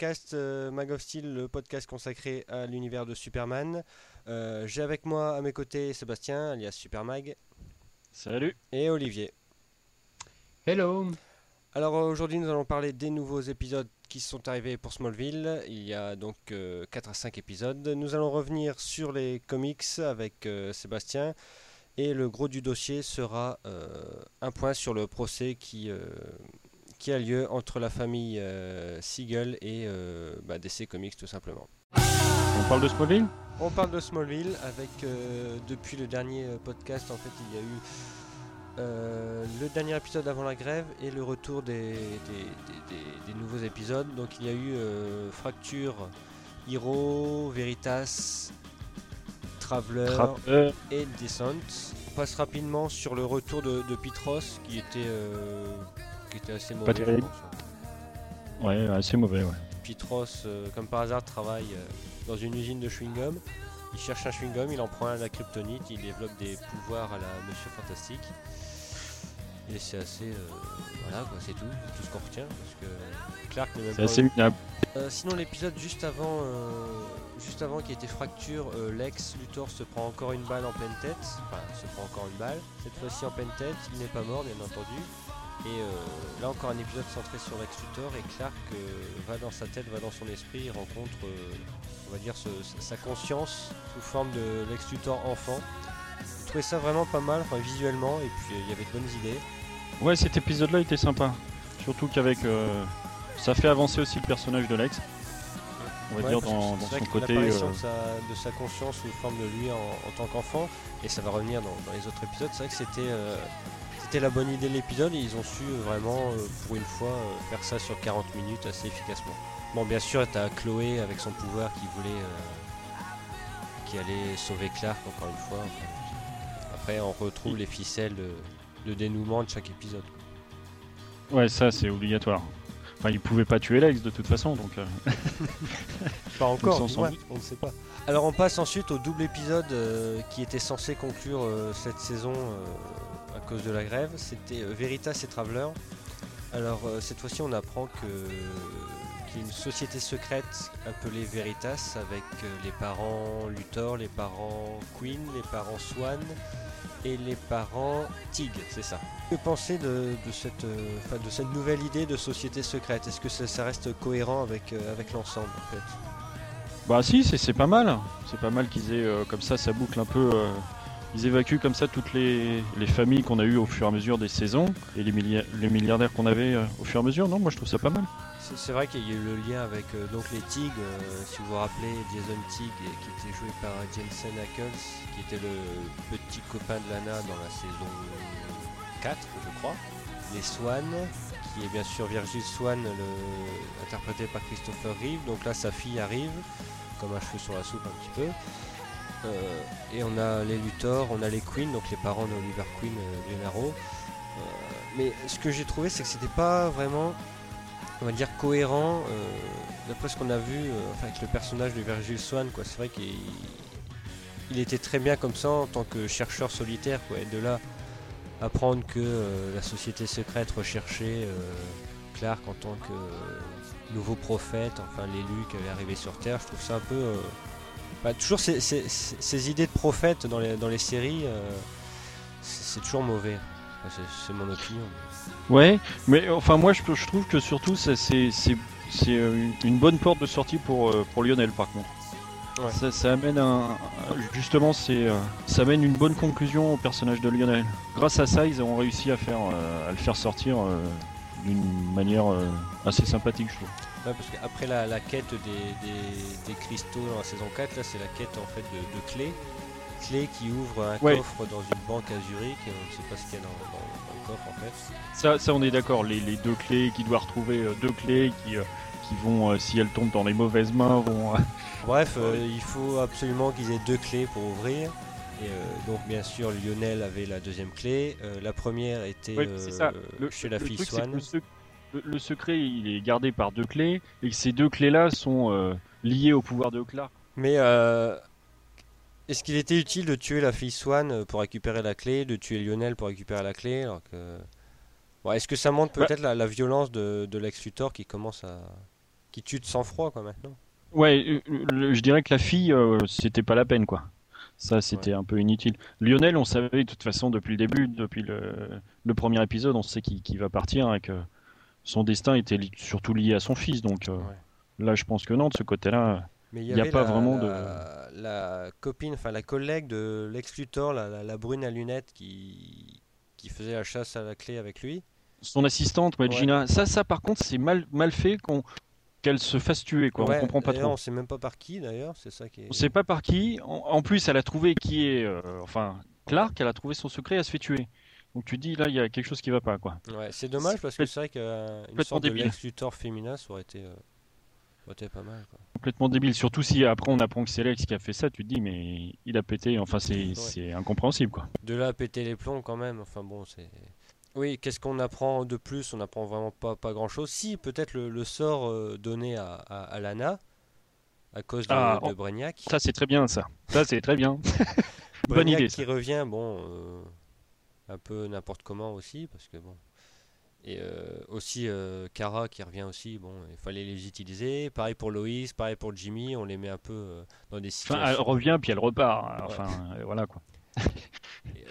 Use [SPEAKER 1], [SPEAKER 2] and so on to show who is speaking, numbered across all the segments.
[SPEAKER 1] podcast euh, Mag of Steel, le podcast consacré à l'univers de Superman. Euh, J'ai avec moi à mes côtés Sébastien, alias Super Mag,
[SPEAKER 2] Salut.
[SPEAKER 1] et Olivier.
[SPEAKER 3] Hello
[SPEAKER 1] Alors euh, aujourd'hui nous allons parler des nouveaux épisodes qui sont arrivés pour Smallville. Il y a donc 4 à 5 épisodes. Nous allons revenir sur les comics avec euh, Sébastien. Et le gros du dossier sera euh, un point sur le procès qui, euh, qui a lieu entre la famille euh, Siegel et euh, bah, DC Comics tout simplement.
[SPEAKER 2] On parle de Smallville?
[SPEAKER 1] On parle de Smallville avec euh, depuis le dernier podcast en fait il y a eu euh, le dernier épisode avant la grève et le retour des, des- des- des- des nouveaux épisodes. Donc il y a eu euh, Fracture, Hero, Veritas, Traveler et Descent. On passe rapidement sur le retour de, de Pitros qui était, euh, qui était assez mauvais.
[SPEAKER 2] terrible.
[SPEAKER 1] pense.
[SPEAKER 2] Ouais, assez mauvais, ouais.
[SPEAKER 1] Pitros, euh, comme par hasard, travaille euh, dans une usine de chewing-gum. Il cherche un chewing-gum, il en prend un à la kryptonite, il développe des pouvoirs à la Monsieur Fantastique. Et c'est assez. euh, voilà, quoi, c'est tout, tout ce qu'on retient. Parce que Clark n'est même
[SPEAKER 2] C'est
[SPEAKER 1] pas.
[SPEAKER 2] assez minable.
[SPEAKER 1] Euh, sinon, l'épisode juste avant, euh, juste avant qui était fracture, Lex Luthor se prend encore une balle en pleine tête. Enfin, se prend encore une balle. Cette fois-ci en pleine tête, il n'est pas mort, bien entendu. Et euh, là encore un épisode centré sur Lex Luthor et Clark euh, va dans sa tête, va dans son esprit, il rencontre, euh, on va dire, ce- sa conscience sous forme de Lex Luthor enfant. J'ai trouvé ça vraiment pas mal, enfin, visuellement, et puis il y avait de bonnes idées.
[SPEAKER 2] Ouais, cet épisode-là était sympa. Surtout qu'avec. ça fait avancer aussi le personnage de Lex. On va
[SPEAKER 1] Ouais,
[SPEAKER 2] dire dans, son côté.
[SPEAKER 1] l'apparition de, sa, de sa conscience sous forme de lui en, en tant qu'enfant, et ça va revenir dans, dans les autres épisodes. C'est vrai que c'était c'était la bonne idée de l'épisode, et ils ont su euh, vraiment, euh, pour une fois, euh, faire ça sur 40 minutes assez efficacement. Bon, bien sûr, t'as Chloé avec son pouvoir qui voulait. euh, qui allait sauver Clark encore une fois. Après, on retrouve les ficelles de, de dénouement de chaque épisode.
[SPEAKER 2] Ouais, ça c'est obligatoire. Enfin, il pouvait pas tuer Lex de toute façon, donc. euh,
[SPEAKER 1] Pas encore, ouais, on ne sait pas. Alors on passe ensuite au double épisode euh, qui était censé conclure euh, cette saison euh, à cause de la grève. C'était euh, Veritas et Traveler. Alors euh, cette fois-ci on apprend que qu'il y a une société secrète appelée Veritas avec euh, les parents Luthor, les parents Queen, les parents Swan et les parents Tig, c'est ça. Que penser de, de cette, nouvelle idée de société secrète? Est-ce que ça, reste cohérent avec, l'ensemble en fait?
[SPEAKER 2] Bah si, c'est pas mal. C'est pas mal qu'ils aient comme ça, ça boucle un peu. Ils évacuent comme ça toutes les, les familles qu'on a eues au fur et à mesure des saisons et les, millia- les milliardaires qu'on avait euh, au fur et à mesure. Non, moi je trouve ça pas mal.
[SPEAKER 1] C'est vrai qu'il y a eu le lien avec euh, les Tig, euh, si vous vous rappelez, Jason Tig, et qui était joué par Jensen Ackles, qui était le petit copain de Lana dans la saison 4, je crois. Les Swan, qui est bien sûr Virgil Swan, interprété par Christopher Reeve. Donc là, sa fille arrive, comme un cheveu sur la soupe un petit peu. Euh, et on a les Luthor, on a les Queen, donc les parents d'Oliver Queen, euh, Green Arrow. Euh, mais ce que j'ai trouvé, c'est que c'était pas vraiment on va dire cohérent d'après ce qu'on a vu avec le personnage de Virgil Swan c'est vrai qu'il il était très bien comme ça en tant que chercheur solitaire et de là apprendre que la société secrète recherchait Clark en tant que nouveau prophète enfin l'élu qui allait arriver sur Terre je trouve ça un peu bah, toujours ces, ces- ces- ces idées de prophète dans les, dans les séries euh, c'est toujours mauvais Enfin, c'est- mon opinion
[SPEAKER 2] Ouais, mais enfin moi je, je trouve que surtout c'est euh, une- bonne porte de sortie pour euh, pour Lionel par contre.
[SPEAKER 1] Ouais.
[SPEAKER 2] Ça, ça amène un justement c'est ça amène une bonne conclusion au personnage de Lionel. Grâce à ça ils ont réussi à faire à le faire sortir d'une manière assez sympathique je trouve.
[SPEAKER 1] Ouais, parce qu'après la, la quête des, des- des cristaux dans la saison 4, là c'est la quête en fait de, de clés. Clés qui ouvrent un
[SPEAKER 2] Ouais.
[SPEAKER 1] coffre dans une banque à Zurich, et on ne sait pas ce qu'il y a dans, dans- dans le coffre en fait.
[SPEAKER 2] Ça, ça on est d'accord. Les, les deux clés qui doit retrouver euh, deux clés qui euh, qui vont euh, si elles tombent dans les mauvaises mains vont
[SPEAKER 1] Bref, euh, il faut absolument qu'ils aient deux clés pour ouvrir. Et euh, donc bien sûr Lionel avait la deuxième clé. Euh, la première était
[SPEAKER 2] Ouais, c'est ça.
[SPEAKER 1] euh,
[SPEAKER 2] Le-
[SPEAKER 1] chez la
[SPEAKER 2] le
[SPEAKER 1] fille
[SPEAKER 2] truc,
[SPEAKER 1] Swan.
[SPEAKER 2] que le- le secret, il est gardé par deux clés, et ces deux clés-là sont euh, liées au pouvoir de Clark.
[SPEAKER 1] Mais euh, est-ce qu'il était utile de tuer la fille Swan euh, pour récupérer la clé, de tuer Lionel pour récupérer la clé alors que Ouais, Est-ce que ça montre
[SPEAKER 2] Bah-
[SPEAKER 1] peut-être la, la violence de, de Lex Luthor qui commence à. qui tue de sang-froid, quoi, maintenant?
[SPEAKER 2] Ouais, euh, je dirais que la fille, c'était pas la peine, quoi. Ça, c'était un peu inutile. Lionel, on savait de toute façon depuis le début, depuis le, le premier épisode, on sait qu'il va partir et que son destin était li- surtout lié à son fils. Donc euh,
[SPEAKER 1] Ouais.
[SPEAKER 2] là, je pense que non, de ce côté-là. Il y a pas
[SPEAKER 1] la-
[SPEAKER 2] vraiment
[SPEAKER 1] la, la copine, enfin la collègue de Lex Luthor, la, la- brune à lunettes qui, qui faisait la chasse à la clé avec lui.
[SPEAKER 2] Son assistante, ouais,
[SPEAKER 1] Ouais.
[SPEAKER 2] Gina, ça, ça par contre, c'est mal, mal fait qu'on qu'elle se fasse tuer, quoi.
[SPEAKER 1] Ouais,
[SPEAKER 2] on comprend pas trop.
[SPEAKER 1] On sait même pas par qui d'ailleurs, c'est ça qui est.
[SPEAKER 2] On sait pas par qui. En, en plus, elle a trouvé qui est, euh, enfin, Clark, elle a trouvé son secret, elle se fait tuer. Donc tu dis là, il y a quelque chose qui va pas, quoi.
[SPEAKER 1] Ouais, c'est dommage parce que
[SPEAKER 2] C'est
[SPEAKER 1] vrai qu'une
[SPEAKER 2] complètement
[SPEAKER 1] sorte de
[SPEAKER 2] débile.
[SPEAKER 1] Lex Luthor féminin, ça aurait été, euh, ça aurait été pas mal. Quoi.
[SPEAKER 2] Complètement débile. Surtout si après on apprend que c'est Lex qui a fait ça, tu te dis mais il a pété. Enfin, c'est c'est incompréhensible, quoi.
[SPEAKER 1] De là à péter les plombs quand même, enfin bon, c'est. Oui, qu'est-ce qu'on apprend de plus? On apprend vraiment pas, pas grand chose. Si, peut-être le, le sort euh, donné à, à, à Lana, à cause de,
[SPEAKER 2] Ah,
[SPEAKER 1] de.
[SPEAKER 2] Ça, c'est très bien, ça. Ça, c'est très bien. Bonne idée.
[SPEAKER 1] qui revient, bon, euh, un peu n'importe comment aussi, parce que bon. Et euh, aussi euh, Kara qui revient aussi, bon, il fallait les utiliser. Pareil pour Loïs, pareil pour Jimmy, on les met un peu euh, dans des
[SPEAKER 2] Enfin,
[SPEAKER 1] situations.
[SPEAKER 2] elle revient puis elle repart. Enfin, euh, voilà quoi.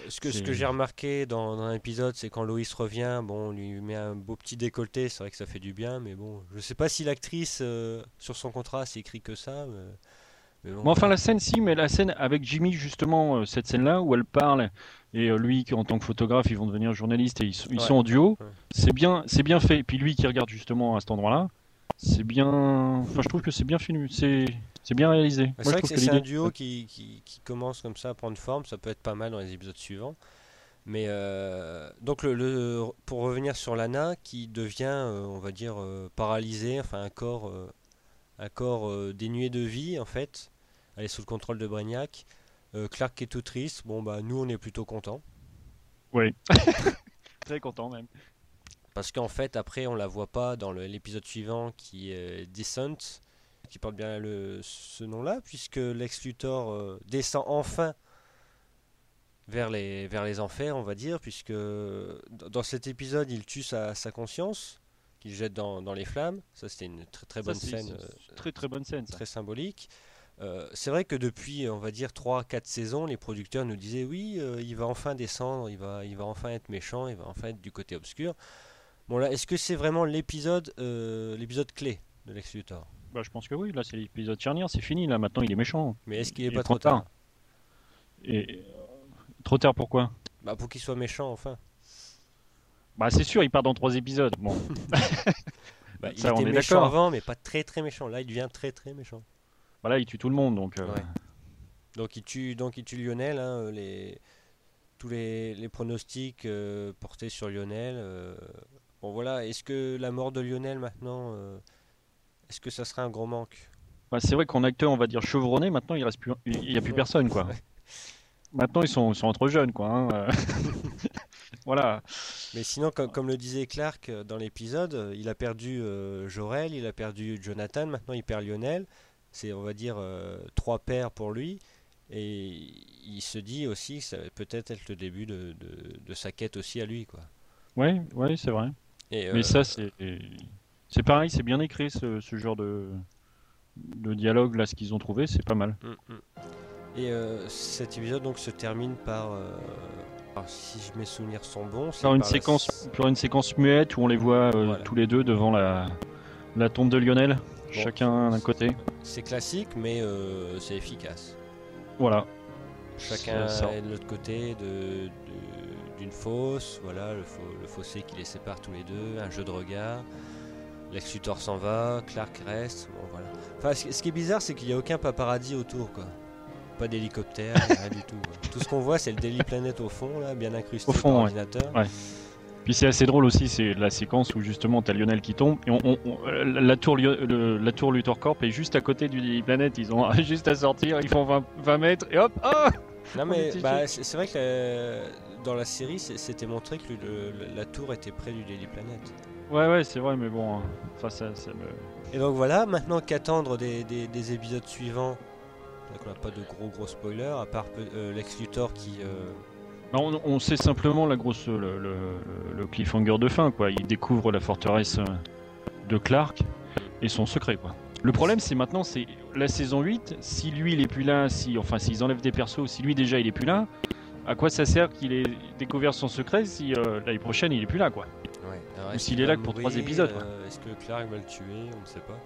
[SPEAKER 1] Ce que, ce que j'ai remarqué dans, dans un épisode, c'est quand Loïs revient, bon, on lui met un beau petit décolleté, c'est vrai que ça fait du bien, mais bon, je sais pas si l'actrice euh, sur son contrat c'est écrit que ça. Mais, mais bon.
[SPEAKER 2] Mais enfin, la scène, si, mais la scène avec Jimmy, justement, euh, cette scène-là où elle parle et euh, lui, qui en tant que photographe, ils vont devenir journalistes et ils, sont- ils
[SPEAKER 1] Ouais.
[SPEAKER 2] sont en duo,
[SPEAKER 1] Ouais.
[SPEAKER 2] c'est bien, c'est bien fait. Et puis lui qui regarde justement à cet endroit-là, c'est bien. Enfin, je trouve que c'est bien filmé, c'est c'est bien réalisé.
[SPEAKER 1] Bah, C'est vrai que c'est un duo qui, qui, qui commence comme ça à prendre forme, ça peut être pas mal dans les épisodes suivants. Mais euh, donc le, le- pour revenir sur Lana qui devient, euh, on va dire, euh, paralysée, enfin un corps, un corps euh, dénué de vie en fait. Elle est sous le contrôle de Brainiac. Euh, Clark est tout triste. Bon bah nous on est plutôt contents
[SPEAKER 2] Oui. Très content même.
[SPEAKER 1] parce qu'en fait après on la voit pas dans l'épisode suivant qui est Descent, qui porte bien le, ce nom-là puisque Lex Luthor euh, descend enfin vers les, vers les enfers, on va dire, puisque dans cet épisode, il tue sa, sa conscience, qu'il jette dans, dans les flammes. Ça, c'était une très, très bonne scène, euh,
[SPEAKER 2] Très très bonne scène. ça.
[SPEAKER 1] très symbolique. Euh, c'est vrai que depuis, on va dire, 3-4 saisons, les producteurs nous disaient oui, euh, il va enfin descendre, il va, il va enfin être méchant, il va enfin être du côté obscur. Bon là, est-ce que c'est vraiment l'épisode euh, l'épisode clé de Lex Luthor?
[SPEAKER 2] Bah, je pense que oui. Là, c'est l'épisode charnière, c'est fini. Là, maintenant, il est méchant.
[SPEAKER 1] Mais est-ce qu'il est
[SPEAKER 2] Il
[SPEAKER 1] pas trop tard?
[SPEAKER 2] Et trop tard pourquoi?
[SPEAKER 1] Bah, Pour qu'il soit méchant enfin.
[SPEAKER 2] Bah, c'est sûr, il part dans trois épisodes. Bon.
[SPEAKER 1] Bah, il
[SPEAKER 2] Ça, on
[SPEAKER 1] était
[SPEAKER 2] est
[SPEAKER 1] méchant avant, mais pas très très méchant. Là, il devient très très méchant.
[SPEAKER 2] Voilà, il tue tout le monde, donc. euh,
[SPEAKER 1] Ouais. Donc il tue, donc il tue Lionel. hein, les, tous les, les pronostics euh, portés sur Lionel. euh, bon voilà, est-ce que la mort de Lionel maintenant, euh, est-ce que ça serait un gros manque?
[SPEAKER 2] Bah, c'est vrai qu'en acteur, on va dire chevronné, maintenant il reste plus, il y a plus personne quoi. Maintenant ils sont, ils sont entre jeunes quoi. hein, euh. voilà.
[SPEAKER 1] Mais sinon, comme, comme le disait Clark euh, dans l'épisode, euh, il a perdu euh, Jorel, il a perdu Jonathan, maintenant il perd Lionel. C'est, on va dire, euh, trois paires pour lui. Et il se dit aussi que ça va peut-être être le début de, de- de sa quête aussi à lui. Quoi.
[SPEAKER 2] Ouais, ouais, c'est vrai.
[SPEAKER 1] Et,
[SPEAKER 2] Mais ça c'est, c'est pareil, c'est bien écrit ce, ce genre de, de dialogue là, ce qu'ils ont trouvé, c'est pas mal.
[SPEAKER 1] Mm, mm. Et euh, cet épisode donc se termine par, euh, par- si je mes souvenirs sont bons, c'est
[SPEAKER 2] une
[SPEAKER 1] la
[SPEAKER 2] séquence, une muette où on les voit euh,
[SPEAKER 1] Voilà.
[SPEAKER 2] tous les deux devant la, la tombe de Lionel,
[SPEAKER 1] Bon.
[SPEAKER 2] chacun d'un côté.
[SPEAKER 1] C'est classique, mais euh, c'est efficace.
[SPEAKER 2] Voilà.
[SPEAKER 1] Chacun est de l'autre côté de, d'une fosse, voilà, le, fo- le fossé qui les sépare tous les deux, un jeu de regard. Lex Luthor s'en va, Clark reste, bon voilà. Enfin, ce, ce qui est bizarre, c'est qu'il n'y a aucun paparazzi autour, quoi. Pas d'hélicoptère, rien du tout. Tout ce qu'on voit, c'est le Daily Planet au fond, là, bien incrusté
[SPEAKER 2] Au fond,
[SPEAKER 1] par
[SPEAKER 2] ouais.
[SPEAKER 1] ordinateur.
[SPEAKER 2] Ouais. Puis c'est assez drôle aussi, c'est la séquence où justement t'as Lionel qui tombe et on, on- on- euh, la tour le- la tour Luthor Corp est juste à côté du Daily Planet. Ils ont juste à sortir, ils font 20, 20 mètres et hop, ah
[SPEAKER 1] Non
[SPEAKER 2] On
[SPEAKER 1] mais bah, c'est vrai que euh, dans la série, c'était montré que le- la tour était près du Daily Planet.
[SPEAKER 2] Ouais ouais c'est vrai mais bon, hein. enfin ça, ça me...
[SPEAKER 1] Et donc voilà, maintenant qu'attendre des, des- des épisodes suivants, donc on n'a pas de gros gros spoilers, à part euh, Lex Luthor qui, euh,
[SPEAKER 2] Bah, on, on sait simplement la grosse, le, le- le cliffhanger de fin, quoi. Il découvre la forteresse euh, de Clark et son secret, quoi. Le problème, c'est maintenant, c'est la saison 8. Si lui, il est plus là, si, enfin, s'ils enlèvent des persos, si lui déjà il est plus là, à quoi ça sert qu'il ait découvert son secret si euh, l'année prochaine il est plus là, quoi?
[SPEAKER 1] Ouais.
[SPEAKER 2] Ou s'il est là que pour trois épisodes,
[SPEAKER 1] Est-ce que Clark va le tuer? On ne sait pas.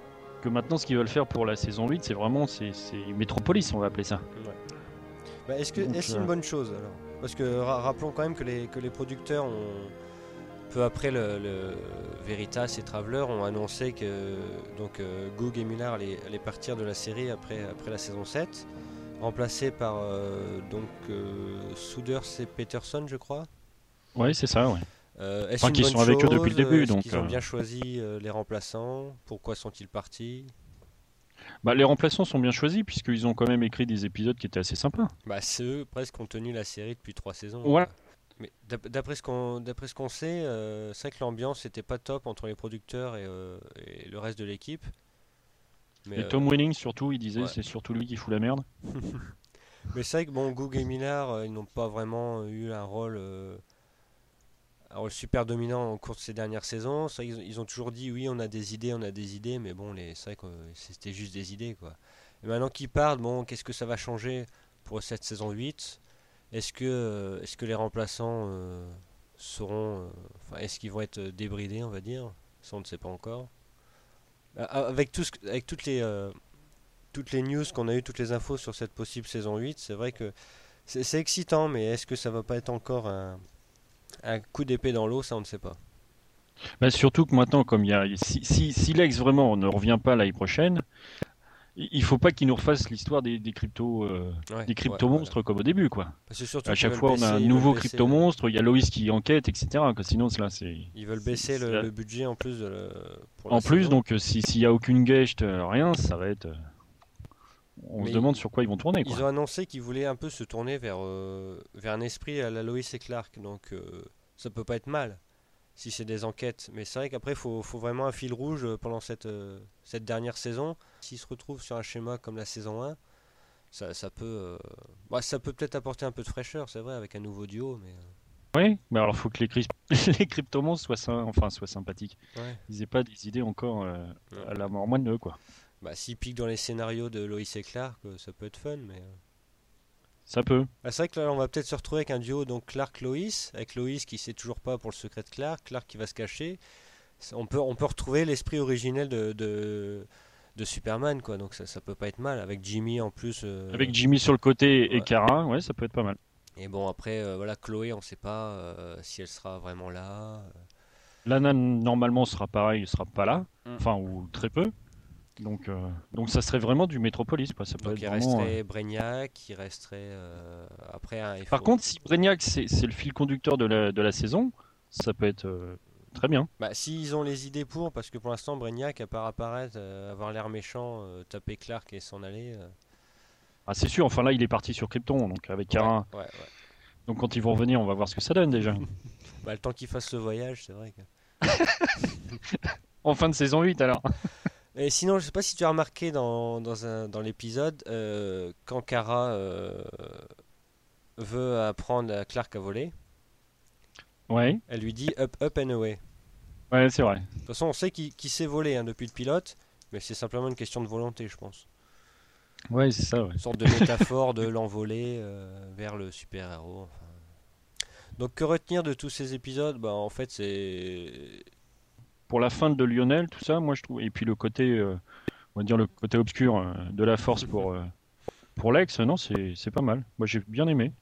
[SPEAKER 2] Que maintenant, ce qu'ils veulent faire pour la saison 8, c'est vraiment, c'est c'est Metropolis, on va appeler ça.
[SPEAKER 1] Bah, est-ce que
[SPEAKER 2] Donc,
[SPEAKER 1] est-ce
[SPEAKER 2] euh,
[SPEAKER 1] une bonne chose alors? Parce que ra- rappelons quand même que les, que les producteurs ont peu après le, le Veritas et Traveler ont annoncé que donc euh, Goog et Millard allaient, allaient partir de la série après après la saison 7, remplacés par euh, donc euh, Souders et Peterson, je crois?
[SPEAKER 2] Ouais, c'est ça, ouais.
[SPEAKER 1] Euh, est-ce
[SPEAKER 2] Enfin,
[SPEAKER 1] une
[SPEAKER 2] qu'ils
[SPEAKER 1] bonne
[SPEAKER 2] sont avec eux depuis le début,
[SPEAKER 1] Est-ce
[SPEAKER 2] donc,
[SPEAKER 1] qu'ils ont
[SPEAKER 2] euh,
[SPEAKER 1] bien choisi euh, les remplaçants? Pourquoi sont-ils partis?
[SPEAKER 2] Bah, les remplaçants sont bien choisis puisqu'ils ont quand même écrit des épisodes qui étaient assez sympas.
[SPEAKER 1] Bah, c'est eux presque qui ont tenu la série depuis trois saisons.
[SPEAKER 2] Ouais.
[SPEAKER 1] Mais d'ap- d'après ce qu'on d'après ce qu'on sait, euh, c'est vrai que l'ambiance était pas top entre les producteurs et, euh, et le reste de l'équipe. Mais,
[SPEAKER 2] Et
[SPEAKER 1] euh,
[SPEAKER 2] Tom Welling, surtout, il disait
[SPEAKER 1] ouais.
[SPEAKER 2] c'est surtout lui qui fout la merde.
[SPEAKER 1] mais c'est vrai que bon, Goog et Millard, euh, ils n'ont pas vraiment eu un rôle, rôle super dominant au cours de ces dernières saisons. Ont- ils ont toujours dit oui, on a des idées, on a des idées, mais bon, les- c'est vrai que c'était juste des idées quoi. Maintenant qu'ils partent, bon, qu'est-ce que ça va changer pour cette saison 8 Est-ce que, les remplaçants euh, seront, euh, enfin, est-ce qu'ils vont être débridés, on va dire? Ça, on ne sait pas encore. Avec tout avec toutes les euh, toutes les news qu'on a eu, toutes les infos sur cette possible saison 8, c'est vrai que c'est c'est excitant, mais est-ce que ça va pas être encore un, un coup d'épée dans l'eau Ça, on ne sait pas.
[SPEAKER 2] Bah, surtout que maintenant, comme il y a. Si, si, si Lex vraiment ne revient pas l'année prochaine, il faut pas qu'il nous refasse l'histoire des, des crypto. euh,
[SPEAKER 1] Ouais,
[SPEAKER 2] des
[SPEAKER 1] ouais,
[SPEAKER 2] crypto-monstres comme au début, quoi.
[SPEAKER 1] surtout
[SPEAKER 2] À
[SPEAKER 1] qu'ils
[SPEAKER 2] chaque fois, on a un nouveau
[SPEAKER 1] baisser-
[SPEAKER 2] crypto-monstre, il y a Loïs qui enquête, etc. quoi. Sinon, là, c'est.
[SPEAKER 1] Ils veulent baisser le, budget en plus de le, pour la
[SPEAKER 2] En plus,
[SPEAKER 1] saison.
[SPEAKER 2] donc, euh, si- s'il y a aucune guest, euh, rien, ça va être. On
[SPEAKER 1] Mais
[SPEAKER 2] se demande sur quoi ils vont tourner,
[SPEAKER 1] Ils ont annoncé qu'ils voulaient un peu se tourner vers, euh, vers un esprit à la Lois et Clark, donc euh, ça peut pas être mal si c'est des enquêtes. Mais c'est vrai qu'après, il faut, faut vraiment un fil rouge pendant cette, euh, cette dernière saison. S'ils se retrouvent sur un schéma comme la saison 1, ça, ça peut bah, ça peut peut-être apporter un peu de fraîcheur, c'est vrai, avec un nouveau duo. Mais
[SPEAKER 2] Oui, mais alors faut que les, cryp- les crypto-monstres soient, enfin, soient sympathiques.
[SPEAKER 1] ouais.
[SPEAKER 2] Ils aient pas des idées encore à la mort quoi.
[SPEAKER 1] Bah, s'ils piquent dans les scénarios de Lois et Clark, euh, ça peut être fun. Mais euh,
[SPEAKER 2] Ça peut.
[SPEAKER 1] Ah, c'est vrai que là, on va peut-être se retrouver avec un duo donc Clark-Lois, avec Lois qui sait toujours pas pour le secret de Clark, Clark qui va se cacher. On peut, on peut retrouver l'esprit originel de, de, de Superman, quoi. Donc ça, ça peut pas être mal, avec Jimmy en plus. euh,
[SPEAKER 2] Avec Jimmy sur le côté et
[SPEAKER 1] ouais.
[SPEAKER 2] Kara, ouais, ça peut être pas mal.
[SPEAKER 1] Et bon, après, euh, voilà, Chloé, on sait pas euh, si elle sera vraiment là.
[SPEAKER 2] Lana, normalement, sera pareil, sera pas là.
[SPEAKER 1] Mm.
[SPEAKER 2] Enfin, ou très peu. Donc, euh, donc ça serait vraiment du Métropolis, quoi. Ça
[SPEAKER 1] Donc il
[SPEAKER 2] vraiment, euh,
[SPEAKER 1] resterait Brainiac, il resterait euh, après un.
[SPEAKER 2] Par contre, si Brainiac, c'est le fil conducteur de la, de la saison, ça peut être euh, très bien.
[SPEAKER 1] Bah, s'ils ont les idées pour, parce que pour l'instant, Brainiac, à part apparaître, euh, avoir l'air méchant, euh, taper Clark et s'en aller. euh,
[SPEAKER 2] Ah, c'est sûr, enfin là, il est parti sur Krypton, donc avec Kara.
[SPEAKER 1] ouais, ouais, ouais.
[SPEAKER 2] Donc quand ils vont revenir, on va voir ce que ça donne déjà.
[SPEAKER 1] Bah, le temps qu'il fasse le voyage, c'est vrai que.
[SPEAKER 2] en fin de saison 8, alors.
[SPEAKER 1] Et sinon, je sais pas si tu as remarqué dans, dans, un- dans l'épisode, euh, quand Kara euh, veut apprendre à Clark à voler,
[SPEAKER 2] Ouais,
[SPEAKER 1] elle lui dit up, up and away.
[SPEAKER 2] ouais, c'est vrai.
[SPEAKER 1] De toute façon, on sait qu'il qu'il sait voler hein, depuis le pilote, mais c'est simplement une question de volonté, je pense.
[SPEAKER 2] Ouais, c'est ça, ouais.
[SPEAKER 1] Une sorte de métaphore de l'envoler euh, vers le super-héros. enfin. Donc, que retenir de tous ces épisodes? Bah, En fait, c'est.
[SPEAKER 2] Pour la fin de Lionel, tout ça, moi je trouve. Et puis le côté, euh, on va dire le côté obscur euh, de la force pour, euh, pour Lex, non, c'est c'est pas mal. Moi j'ai bien aimé.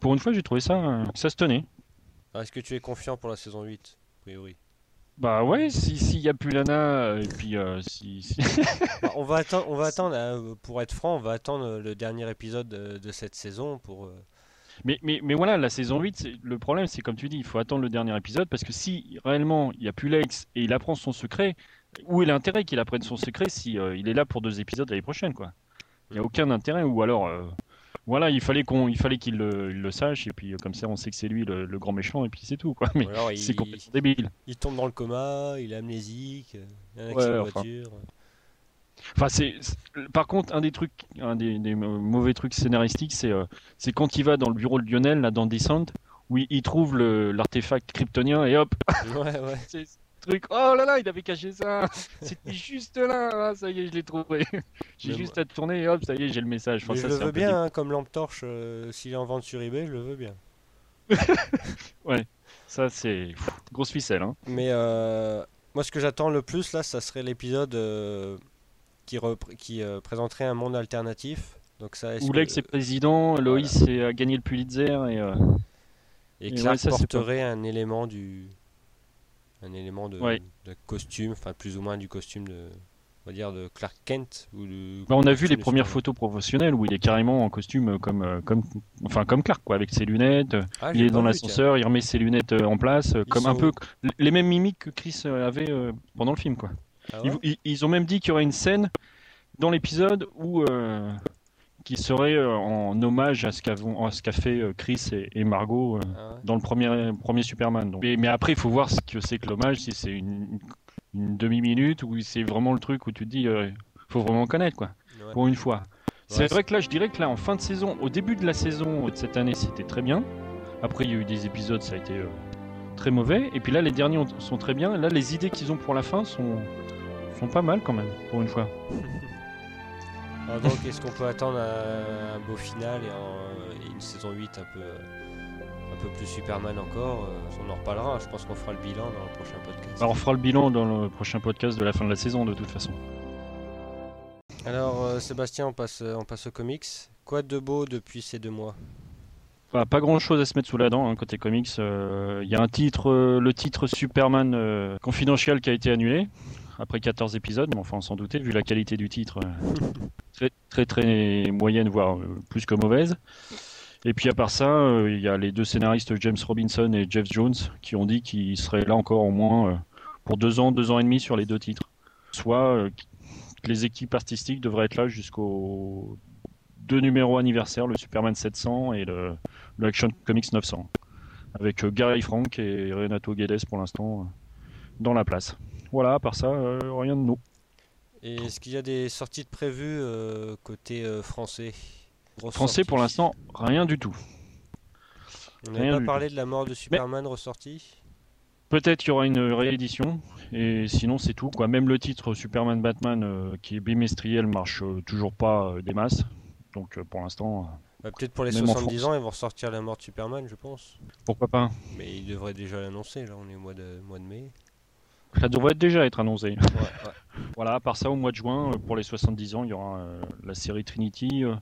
[SPEAKER 2] Pour une fois, j'ai trouvé ça, ça se tenait.
[SPEAKER 1] Ah, Est-ce que tu es confiant pour la saison 8 A priori?
[SPEAKER 2] Bah ouais, si- s'il y a plus Lana, et puis euh, si. si-
[SPEAKER 1] Bah, on va attendre, on va attendre euh, pour être franc, on va attendre le dernier épisode de, de cette saison pour. euh,
[SPEAKER 2] Mais, mais, mais voilà, la saison 8, c'est- le problème, c'est comme tu dis, il faut attendre le dernier épisode parce que si réellement il n'y a plus Lex et il apprend son secret, où est l'intérêt qu'il apprenne son secret si euh, il est là pour deux épisodes l'année prochaine, quoi? Il n'y a aucun intérêt, ou alors, euh, voilà, il fallait qu'on, il fallait qu'il le, sache et puis euh, comme ça on sait que c'est lui le, le grand méchant et puis c'est tout, quoi. Mais c'est complètement débile.
[SPEAKER 1] il tombe dans le coma, il est amnésique, il y a sont en
[SPEAKER 2] enfin.
[SPEAKER 1] voiture.
[SPEAKER 2] Enfin, c'est, par contre, un des trucs, un des, mauvais trucs scénaristiques, c'est, euh, c'est quand il va dans le bureau de Lionel, là, dans Descent, où il, trouve l'artefact kryptonien et hop.
[SPEAKER 1] Ouais, ouais.
[SPEAKER 2] c'est truc. Oh là là, il avait caché ça. C'était juste là. Ah, ça y est, je l'ai trouvé. j'ai juste à tourner et hop, ça y est, j'ai le message.
[SPEAKER 1] je le veux bien, hein, comme lampe torche. Euh, s'il est en vente sur eBay, je le veux bien.
[SPEAKER 2] ouais, ça c'est grosse ficelle. Hein.
[SPEAKER 1] Mais euh, moi, ce que j'attends le plus là, ça serait l'épisode qui, qui euh, présenterait un monde alternatif. Donc ça,
[SPEAKER 2] Où l'ex est président, Loïs a gagné le Pulitzer et, euh...
[SPEAKER 1] et Clark porterait un élément du un élément de, costume, enfin plus ou moins du costume de on va dire de Clark Kent ou
[SPEAKER 2] bah, on a vu les premières photos professionnelles où il est carrément en costume comme euh, comme enfin comme Clark quoi avec ses lunettes. Ah, il est dans l'ascenseur il remet ses lunettes euh, en place comme un peu les mêmes mimiques que Chris avait pendant le film quoi ah ils, ont même dit qu'il y aurait une scène dans l'épisode où euh, qui serait euh, en hommage à ce qu'a fait euh, Chris et, Margot ah dans le premier, premier Superman. Donc. Mais, après, il faut voir ce que c'est que l'hommage, si c'est une, demi-minute ou c'est vraiment le truc où tu te dis, il faut vraiment connaître, quoi, pour une fois. C'est vrai que là, je dirais que là, en fin de saison, au début de la saison de cette année, c'était très bien. Après, il y a eu des épisodes, ça a été très mauvais. Et puis là, les derniers sont très bien. Là, les idées qu'ils ont pour la fin sont, pas mal quand même, pour une fois.
[SPEAKER 1] donc, est-ce qu'on peut attendre un, beau final et, une saison 8 un peu, un peu plus Superman encore euh, On en reparlera, je pense qu'on fera le bilan dans le prochain podcast.
[SPEAKER 2] Bah, on fera le bilan dans le prochain podcast de la fin de la saison, de toute façon.
[SPEAKER 1] Alors, euh, Sébastien, on passe, on passe aux comics. Quoi de beau depuis ces deux mois?
[SPEAKER 2] Bah, pas grand chose à se mettre sous la dent hein, côté comics. Il euh, y a un titre, le titre Superman confidentiel qui a été annulé après 14 épisodes, mais enfin on s'en doutait vu la qualité du titre, euh, très très très moyenne, voire euh, plus que mauvaise. Et puis à part ça, euh, il y a les deux scénaristes James Robinson et Jeff Jones qui ont dit qu'ils seraient là encore au moins pour deux ans, deux ans et demi sur les deux titres. Soit les équipes artistiques devraient être là jusqu'aux deux numéros anniversaires, le Superman 700 et le, Action Comics 900, avec Gary Frank et Renato Guedes pour l'instant dans la place. Voilà, à part ça, euh, rien de nous.
[SPEAKER 1] Et est-ce qu'il y a des sorties de prévues euh, côté euh, français?
[SPEAKER 2] Français pour l'instant, rien du tout.
[SPEAKER 1] On n'a pas parlé de la mort de Superman ressortie?
[SPEAKER 2] Peut-être qu'il y aura une réédition, et sinon c'est tout. Quoi. Même le titre Superman Batman, qui est bimestriel, marche toujours pas des masses. Donc pour l'instant.
[SPEAKER 1] Bah, peut-être pour les 70 ans, ils vont ressortir la mort de Superman, je pense.
[SPEAKER 2] Pourquoi pas?
[SPEAKER 1] Mais ils devraient déjà l'annoncer, là on est au mois de, mois de mai.
[SPEAKER 2] Ça devrait déjà être annoncé. voilà, à part ça, au mois de juin, euh, pour les 70 ans, il y aura euh, la série Trinity euh,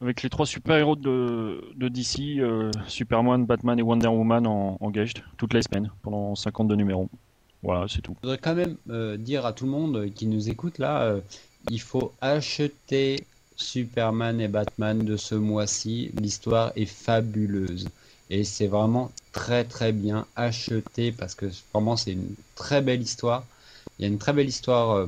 [SPEAKER 2] avec les trois super-héros de, de DC, Superman, Batman et Wonder Woman en, en toutes les semaines pendant 52 numéros. Voilà, c'est tout.
[SPEAKER 3] Je voudrais quand même dire à tout le monde qui nous écoute là, il faut acheter Superman et Batman de ce mois-ci. L'histoire est fabuleuse et c'est vraiment très très bien acheté parce que vraiment c'est une très belle histoire. Il y a une très belle histoire. Euh,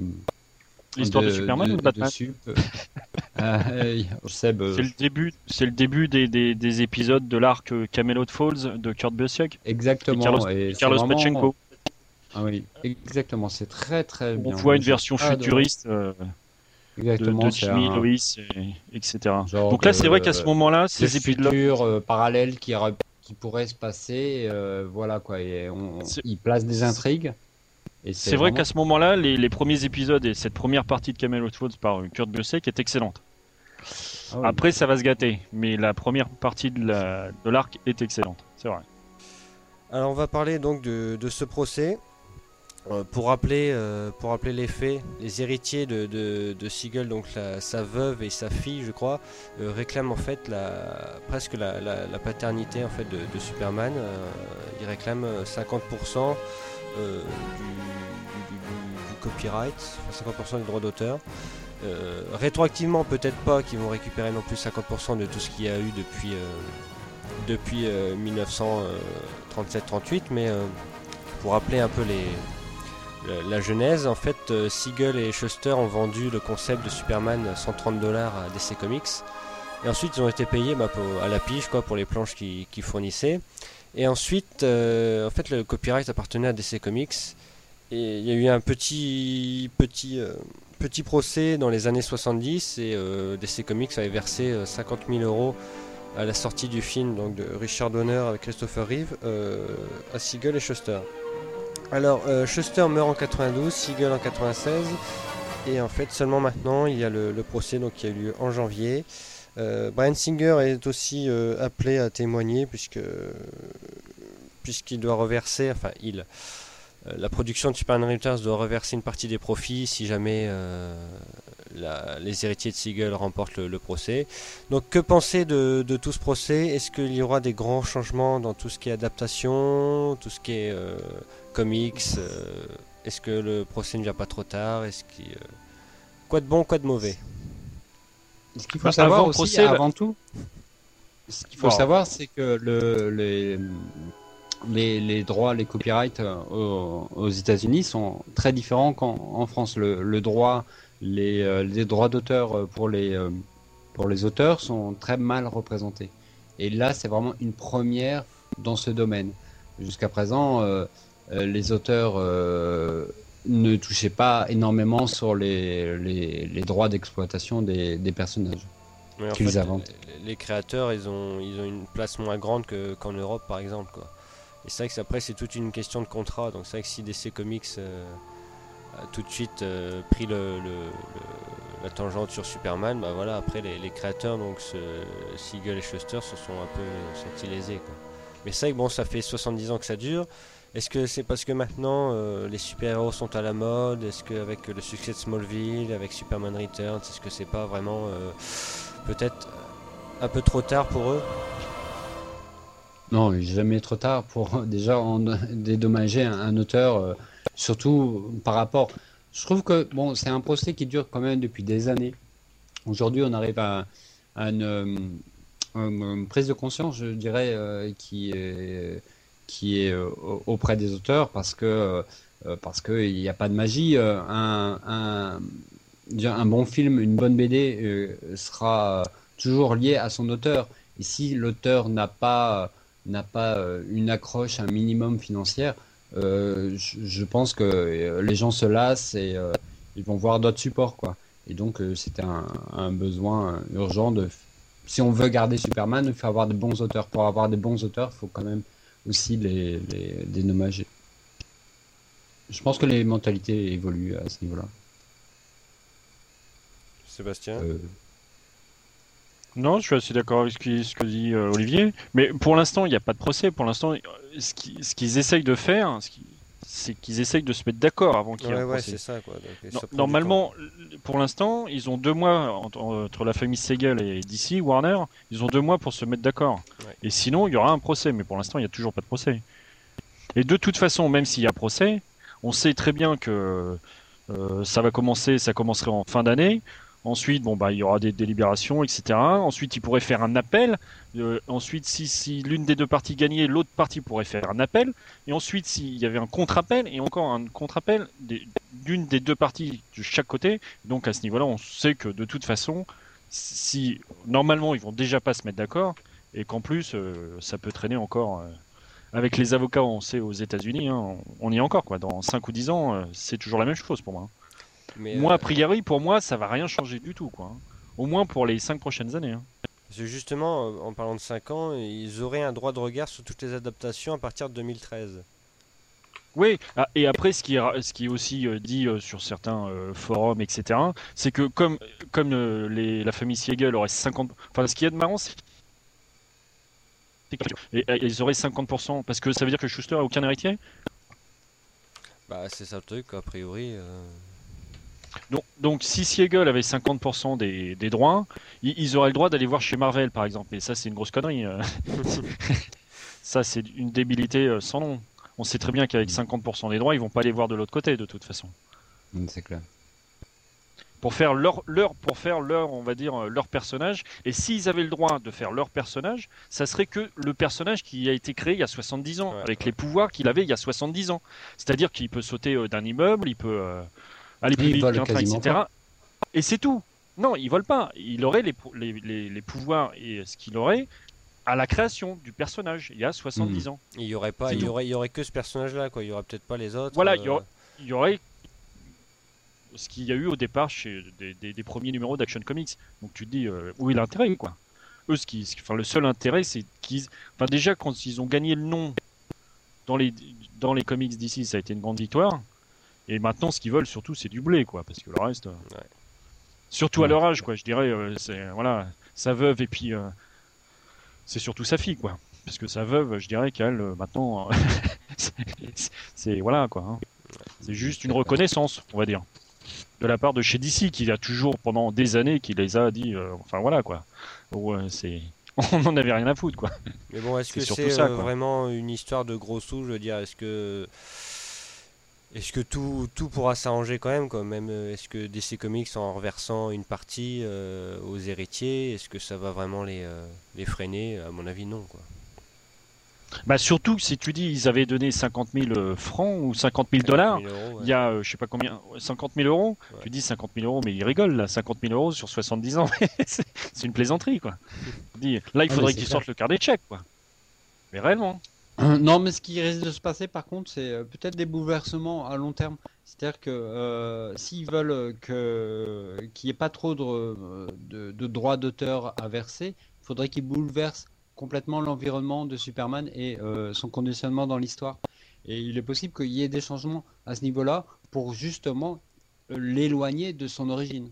[SPEAKER 2] L'histoire de, Superman ou de Batman
[SPEAKER 3] euh, C'est
[SPEAKER 2] le début, c'est le début des, des, des épisodes de l'arc Camelot Falls de Kurt Busiek.
[SPEAKER 3] Exactement.
[SPEAKER 2] Et Carlos, et Pachenko.
[SPEAKER 3] Ah oui, exactement. C'est très très bien.
[SPEAKER 2] On voit une version futuriste. Euh, Exactement, de, Jimmy, Loïs, etc. Donc là, c'est vrai qu'à ce moment-là, ces
[SPEAKER 3] épisodes parallèles qui, qui pourrait se passer. Euh, voilà quoi. Et on, il place des intrigues.
[SPEAKER 2] C'est vrai qu'à ce moment-là, les, premiers épisodes et cette première partie de Camelot Falls par Kurt Busiek est excellente. Ah Après, ça va se gâter, mais la première partie de l'arc est excellente, c'est vrai.
[SPEAKER 1] Alors, on va parler donc de, de ce procès. Euh, pour rappeler, euh, pour rappeler les faits, les héritiers de, de, Siegel, donc sa veuve et sa fille, je crois, euh, réclament en fait la, presque la, paternité en fait de, Superman. ils réclament 50% du, copyright, 50% du droit d'auteur. rétroactivement, peut-être pas qu'ils vont récupérer non plus 50% de tout ce qu'il y a eu depuis, depuis 1937-38, mais pour rappeler un peu les, la genèse, en fait, euh, Siegel et Schuster ont vendu le concept de Superman 130 dollars à DC Comics. Et ensuite, ils ont été payés bah, à la pige quoi, pour les planches qu'ils fournissaient. Et ensuite, euh, en fait, le copyright appartenait à DC Comics. Et il y a eu un petit, petit, euh, petit procès dans les années 70 et DC Comics avait versé 50 000 euros à la sortie du film donc de Richard Donner avec Christopher Reeve à Siegel et Schuster. Alors Schuster meurt en 92, Siegel en 96 et en fait seulement maintenant il y a le, procès qui a eu lieu en janvier. Euh, Brian Singer est aussi euh, appelé à témoigner puisque puisqu'il doit reverser, enfin il, euh, la production de Superman Returns doit reverser une partie des profits si jamais les héritiers de Siegel remportent le, procès. Donc que penser de, tout ce procès? Est-ce qu'il y aura des grands changements dans tout ce qui est adaptation, tout ce qui est comics Est-ce que le procès ne vient pas trop tard? Est-ce quoi de bon, quoi de mauvais?
[SPEAKER 3] Ce qu'il faut bah, savoir aussi, avant tout, ce qu'il faut savoir, c'est que le, les, les, droits, les copyrights euh, aux, États-Unis sont très différents qu'en France. Le, droit, les, euh, les droits d'auteur pour les, euh, pour les auteurs sont très mal représentés. Et là, c'est vraiment une première dans ce domaine. Jusqu'à présent, les auteurs ne touchez pas énormément sur les, les, droits d'exploitation des, des, personnages qu'ils inventent.
[SPEAKER 1] Les, créateurs, ils ont, ils ont une place moins grande qu'en Europe, par exemple. Quoi. Et c'est vrai que après, c'est toute une question de contrat. Donc c'est vrai que si DC Comics euh, tout de suite euh, pris le, la tangente sur Superman, bah voilà, après les, créateurs, donc ce, Siegel et Schuster, se sont un peu sentis lésés. Quoi. Mais c'est vrai que bon, ça fait 70 ans que ça dure. Est-ce que c'est parce que maintenant euh, les super-héros sont à la mode? Est-ce qu'avec le succès de Smallville, avec Superman Returns, est-ce que c'est pas vraiment euh, peut-être un peu trop tard pour eux?
[SPEAKER 3] Non, jamais trop tard pour déjà dédommager un, auteur, surtout par rapport. Je trouve que bon, c'est un procès qui dure quand même depuis des années. Aujourd'hui, on arrive à, une, une, prise de conscience, je dirais, qui est qui est euh, auprès des auteurs parce que euh, euh, qu'il n'y a pas de magie. Un, un, un, bon film, une bonne BD sera toujours lié à son auteur. Et si l'auteur n'a pas n'a pas une accroche, un minimum financière, je, pense que les gens se lassent et ils vont voir d'autres supports quoi. Et donc c'était un, un, besoin urgent de si on veut garder Superman, il faut avoir de bons auteurs. Pour avoir des bons auteurs, il faut quand même aussi les, les dénommager. Je pense que les mentalités évoluent à ce niveau-là.
[SPEAKER 1] Sébastien?
[SPEAKER 2] Euh, Non, je suis assez d'accord avec ce, que dit euh, Olivier. Mais pour l'instant, il n'y a pas de procès. Pour l'instant, ce qu'ils essayent de faire, ce c'est qu'ils essayent de se mettre d'accord avant qu'il y ait un procès.
[SPEAKER 1] Ça, quoi.
[SPEAKER 2] normalement, pour l'instant, ils ont deux mois entre, la famille Segel et DC, Warner, ils ont deux mois pour se mettre d'accord. Et sinon, il y aura un procès, mais pour l'instant, il n'y a toujours pas de procès. Et de toute façon, même s'il y a procès, on sait très bien que euh, ça va commencer, ça commencerait en fin d'année. Ensuite, bon, bah, il y aura des délibérations, etc. Ensuite, il pourrait faire un appel. Euh, ensuite, si, l'une des deux parties gagnait, l'autre partie pourrait faire un appel. Et ensuite, s'il y avait un contre-appel, et encore un contre-appel d'une des deux parties de chaque côté. Donc, à ce niveau-là, on sait que de toute façon, si normalement, ils vont déjà pas se mettre d'accord, et qu'en plus, euh, ça peut traîner encore. Euh, avec les avocats, on sait aux États-Unis, hein, on, y est encore. Dans 5 ou 10 ans, c'est toujours la même chose pour moi. Hein moi, a euh, priori, pour moi, ça va rien changer du tout, quoi. Au moins pour les 5 prochaines années. Hein.
[SPEAKER 1] justement, euh, en parlant de 5 ans, ils auraient un droit de regard sur toutes les adaptations à partir de 2013.
[SPEAKER 2] Oui, ah, et après, ce qui est, ce qui est aussi euh, dit sur certains forums, etc., c'est que comme, comme les, la famille Siegel aurait 50... Enfin, ce qui est de marrant, c'est et, ils auraient 50%, parce que ça veut dire que Schuster a aucun héritier?
[SPEAKER 1] Bah, c'est ça le truc, a priori.
[SPEAKER 2] Donc, si Siegel avait 50% des, droits, ils, auraient le droit d'aller voir chez Marvel, par exemple. Et ça, c'est une grosse connerie. Euh. ça, c'est une débilité euh, sans nom. On sait très bien qu'avec 50% des droits, ils vont pas aller voir de l'autre côté, de toute façon.
[SPEAKER 3] Mm, c'est clair.
[SPEAKER 2] Pour faire leur, leur, pour faire leur, on va dire, euh, leur personnage. Et s'ils avaient le droit de faire leur personnage, ça serait que le personnage qui a été créé il y a 70 ans, avec les pouvoirs qu'il avait il y a 70 ans. C'est-à-dire qu'il peut sauter d'un immeuble, il peut aller plus vite etc. Et c'est tout. Non, il vole pas. Il aurait les, les, les, pouvoirs et ce qu'il aurait à la création du personnage il y a 70 hmm. ans.
[SPEAKER 1] Il y aurait pas, il y aurait, il y aurait que ce personnage-là, quoi. Il y aurait peut-être pas les autres.
[SPEAKER 2] Voilà, il y, aurait, euh. ce qu'il y a eu au départ chez des, premiers numéros d'Action Comics. Donc tu te dis où est l'intérêt quoi? Eux, ce qui, enfin, le seul intérêt, c'est qu'ils, enfin déjà quand ils ont gagné le nom dans les dans les comics d'ici, ça a été une grande victoire. Et maintenant, ce qu'ils veulent surtout, c'est du blé quoi, parce que le reste, surtout à leur âge quoi, je dirais, c'est voilà, sa veuve et puis c'est surtout sa fille quoi parce que sa veuve, je dirais qu'elle, euh, maintenant, c'est voilà quoi. Hein. C'est juste une reconnaissance, on va dire, de la part de chez DC, qui a toujours pendant des années, qui les a dit, euh, enfin voilà quoi. c'est, on n'en avait rien à foutre quoi.
[SPEAKER 1] Mais bon, est-ce que c'est euh, vraiment une histoire de gros sous Je veux dire, est-ce que est-ce que tout, tout pourra s'arranger quand même, quand même Est-ce que DC Comics en reversant une partie aux héritiers, est-ce que ça va vraiment les, les freiner? À mon avis, non quoi.
[SPEAKER 2] Bah surtout si tu dis ils avaient donné 50 000 euh, francs ou 50 000 dollars, il y a euh, je sais pas combien, 50 000 euros. Tu dis 50 000 euros, mais ils rigolent là, 50 000 euros sur 70 ans, c'est une plaisanterie quoi. Dis, là il ah, faudrait qu'ils sortent le quart des chèques quoi. Mais réellement.
[SPEAKER 3] Non, mais ce qui risque de se passer par contre, c'est euh, peut-être des bouleversements à long terme. C'est-à-dire que s'ils veulent que qu'il n'y ait pas trop de, droits d'auteur à verser, il faudrait qu'ils bouleversent complètement l'environnement de Superman et euh, son conditionnement dans l'histoire. Et il est possible qu'il y ait des changements à ce niveau-là pour justement euh, l'éloigner de son origine.